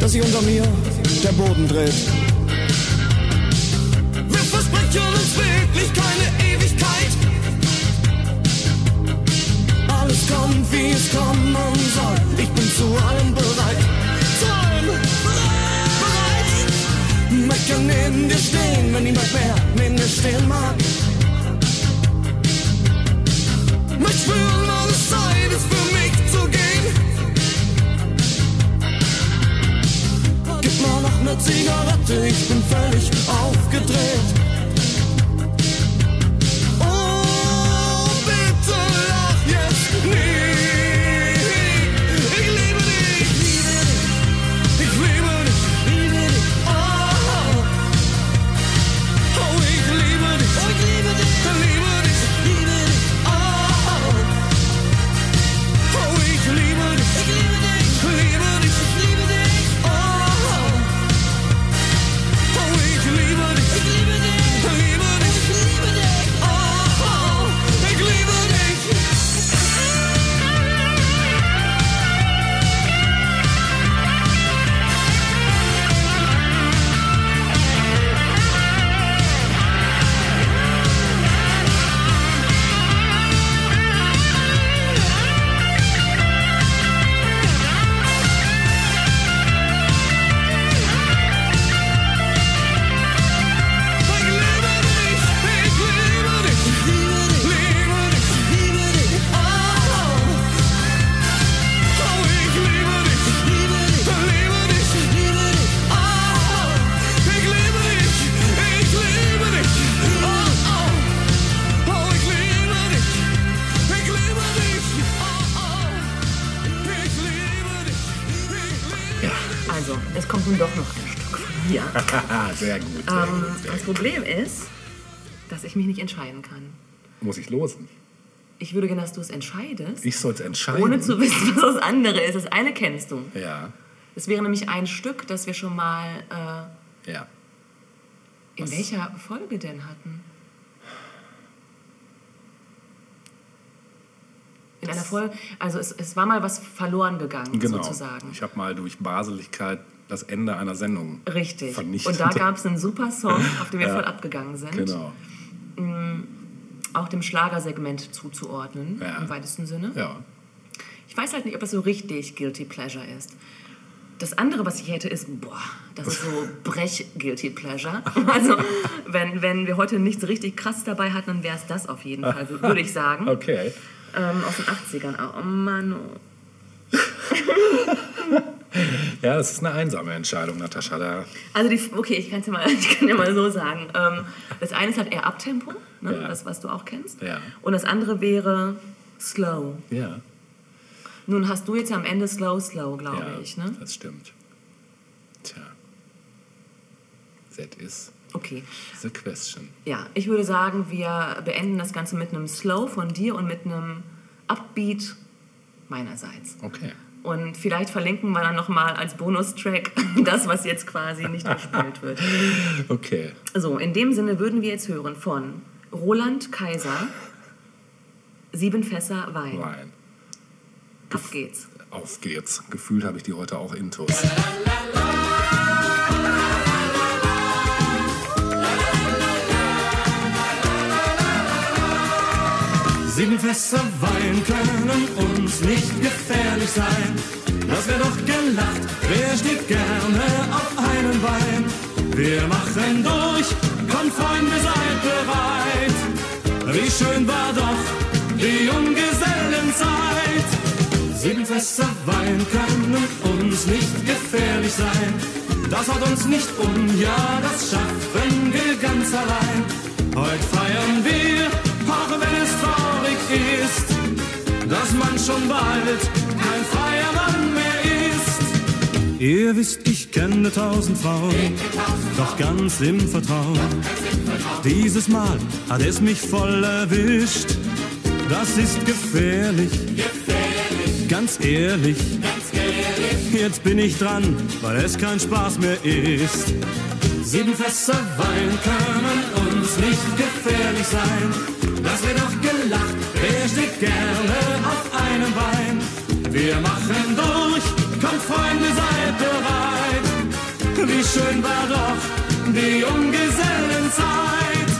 Dass sich unter mir der Boden dreht. wir versprechen uns wirklich keine Ewigkeit. Alles kommt, wie es kommen soll. Ich bin zu allem bereit. Zu allem bereit. Möchte neben dir stehen, wenn niemand mehr neben dir stehen mag. Möchte spüren, wann es Zeit ist für mich zu gehen. Noch ne Zigarette, ich bin völlig aufgedreht. Ich mich nicht entscheiden kann. Muss ich losen? Ich würde gerne, dass du es entscheidest, Ich soll es entscheiden. ohne zu wissen, was das andere ist. Das eine kennst du. Ja, Es wäre nämlich ein Stück, das wir schon mal äh, ja. in welcher Folge denn hatten. In einer Folge, also es, es war mal was verloren gegangen, Genau. sozusagen. Ich habe mal durch Baseligkeit das Ende einer Sendung Richtig. vernichtet. Und da gab es einen super Song, auf den wir Ja. voll abgegangen sind. Genau. Mm, Auch dem Schlagersegment zuzuordnen, Ja. im weitesten Sinne. Ja. Ich weiß halt nicht, ob das so richtig Guilty Pleasure ist. Das andere, was ich hätte, ist, boah, das ist so Brech-Guilty Pleasure. Also, wenn, wenn wir heute nichts richtig krass dabei hatten, dann wäre es das auf jeden Fall, würde ich sagen. Okay. Ähm, aus den 80ern. Oh Mann. oh. Ja, das ist eine einsame Entscheidung, Natascha. Da, Also, die, okay, ich, kann's ja mal, ich kann ja mal so sagen. Ähm, das eine ist halt eher Abtempo, ne? Ja. das, was du auch kennst. ja. Und das andere wäre Slow. Ja, Nun hast du jetzt am Ende Slow, Slow, glaube ja ich. Ne? das stimmt. Tja. That is Okay. the question. Ja, ich würde sagen, wir beenden das Ganze mit einem Slow von dir und mit einem Upbeat meinerseits. Okay. Und vielleicht verlinken wir dann nochmal als Bonustrack das, was jetzt quasi nicht gespielt wird. Okay. So, in dem Sinne würden wir jetzt hören von Roland Kaiser, Sieben Fässer Wein. Wein. Auf geht's. Auf geht's. Gefühlt habe ich die heute auch intus. Sieben Fässer Wein können uns nicht gefährlich sein. Das wär doch gelacht, wer steht gerne auf einem Bein? Wir machen durch, kommt Freunde, seid bereit. Wie schön war doch die Junggesellenzeit. Sieben Fässer Wein können uns nicht gefährlich sein. Das haut uns nicht um, ja, das schaffen wir ganz allein. Heute feiern wir, auch wenn es traurig ist, dass man schon bald kein freier Mann mehr ist. Ihr wisst, ich kenne tausend Frauen, doch ganz im Vertrauen. Dieses Mal hat es mich voll erwischt. Das ist gefährlich, ganz ehrlich. Jetzt bin ich dran, weil es kein Spaß mehr ist. Sieben Fässer Wein können uns nicht gefährlich sein. Das wird doch gelacht, wer steht gerne auf einem Bein? Wir machen durch, kommt Freunde, seid bereit. Wie schön war doch die Junggesellenzeit.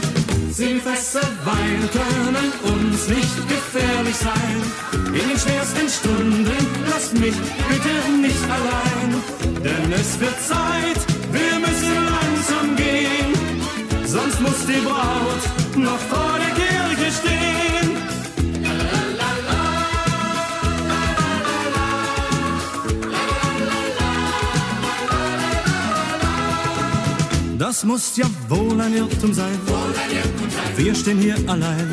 Sieben Fässer Wein können uns nicht gefährlich sein. In den schwersten Stunden lasst mich bitte nicht allein. Denn es wird Zeit, wir müssen langsam gehen. Sonst muss die Braut noch vor der Kirche stehen. Das muss ja wohl ein Irrtum sein. Wir stehen hier allein.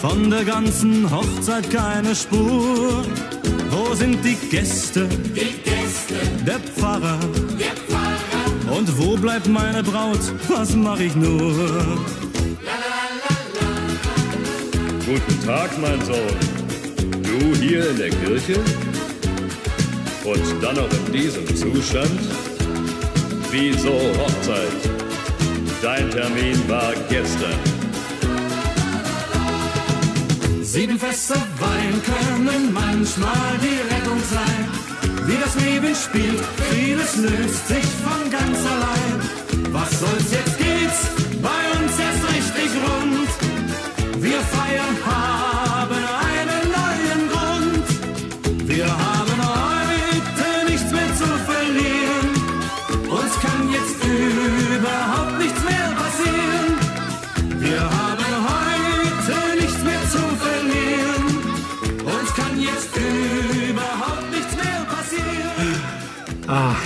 Von der ganzen Hochzeit keine Spur. Wo sind die Gäste? Der Pfarrer. Und wo bleibt meine Braut? Was mach ich nur? Guten Tag, mein Sohn. Du hier in der Kirche? Und dann noch in diesem Zustand? Wieso Hochzeit? Dein Termin war gestern. Sieben Fässer Wein können manchmal die Rettung sein. Wie das Leben spielt, vieles löst sich von ganz allein. Was soll's, jetzt geht's bei uns erst richtig rund. Wir feiern, haben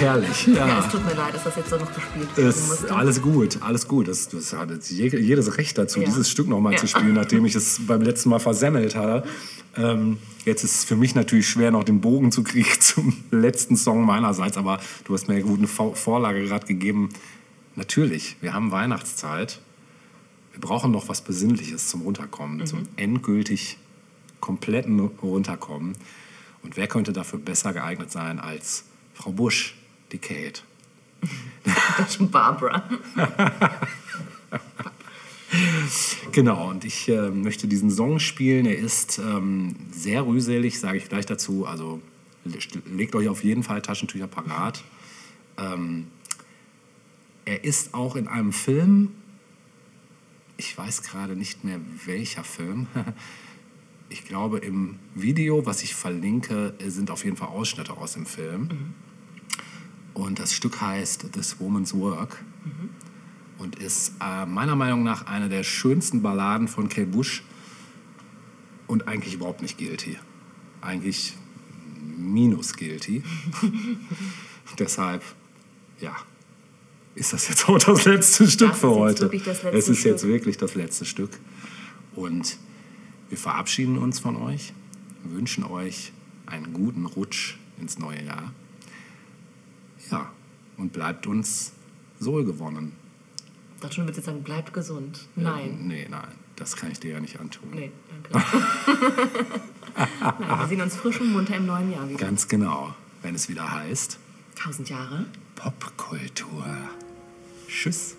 herrlich. Ja. Ja. es tut mir leid, dass das jetzt so noch gespielt werden Ist musste. alles gut, alles gut. Das, das hat jedes Recht dazu, Ja. dieses Stück nochmal Ja. zu spielen, nachdem ich es beim letzten Mal versemmelt habe. Ähm, jetzt ist es für mich natürlich schwer, noch den Bogen zu kriegen zum letzten Song meinerseits, aber du hast mir eine gute Vorlage gerade gegeben. Natürlich, wir haben Weihnachtszeit. Wir brauchen noch was Besinnliches zum Runterkommen, zum endgültig kompletten Runterkommen. Und wer könnte dafür besser geeignet sein als Frau Busch, die Kate? Das ist Barbara. Genau, und ich äh, möchte diesen Song spielen. Er ist ähm, sehr rührselig, sage ich gleich dazu. Also le- legt euch auf jeden Fall Taschentücher parat. Ähm, er ist auch in einem Film, ich weiß gerade nicht mehr welcher Film. Ich glaube, im Video, was ich verlinke, sind auf jeden Fall Ausschnitte aus dem Film. Und das Stück heißt This Woman's Work und ist äh, meiner Meinung nach eine der schönsten Balladen von Kate Bush und eigentlich überhaupt nicht guilty. Eigentlich minus guilty. Deshalb, ja, ist das jetzt auch das letzte Stück Das ist für jetzt heute. es ist jetzt Stück. wirklich das letzte Stück. Und wir verabschieden uns von euch, wünschen euch einen guten Rutsch ins neue Jahr. Ja, und bleibt uns Soul gewonnen. Ich dachte schon, du würdest jetzt sagen, bleibt gesund. Nein. Nee, nein, das kann ich dir ja nicht antun. Nee, danke. Nein, wir sehen uns frisch und munter im neuen Jahr wieder. Ganz genau, wenn es wieder heißt Tausend Jahre. Popkultur. Tschüss.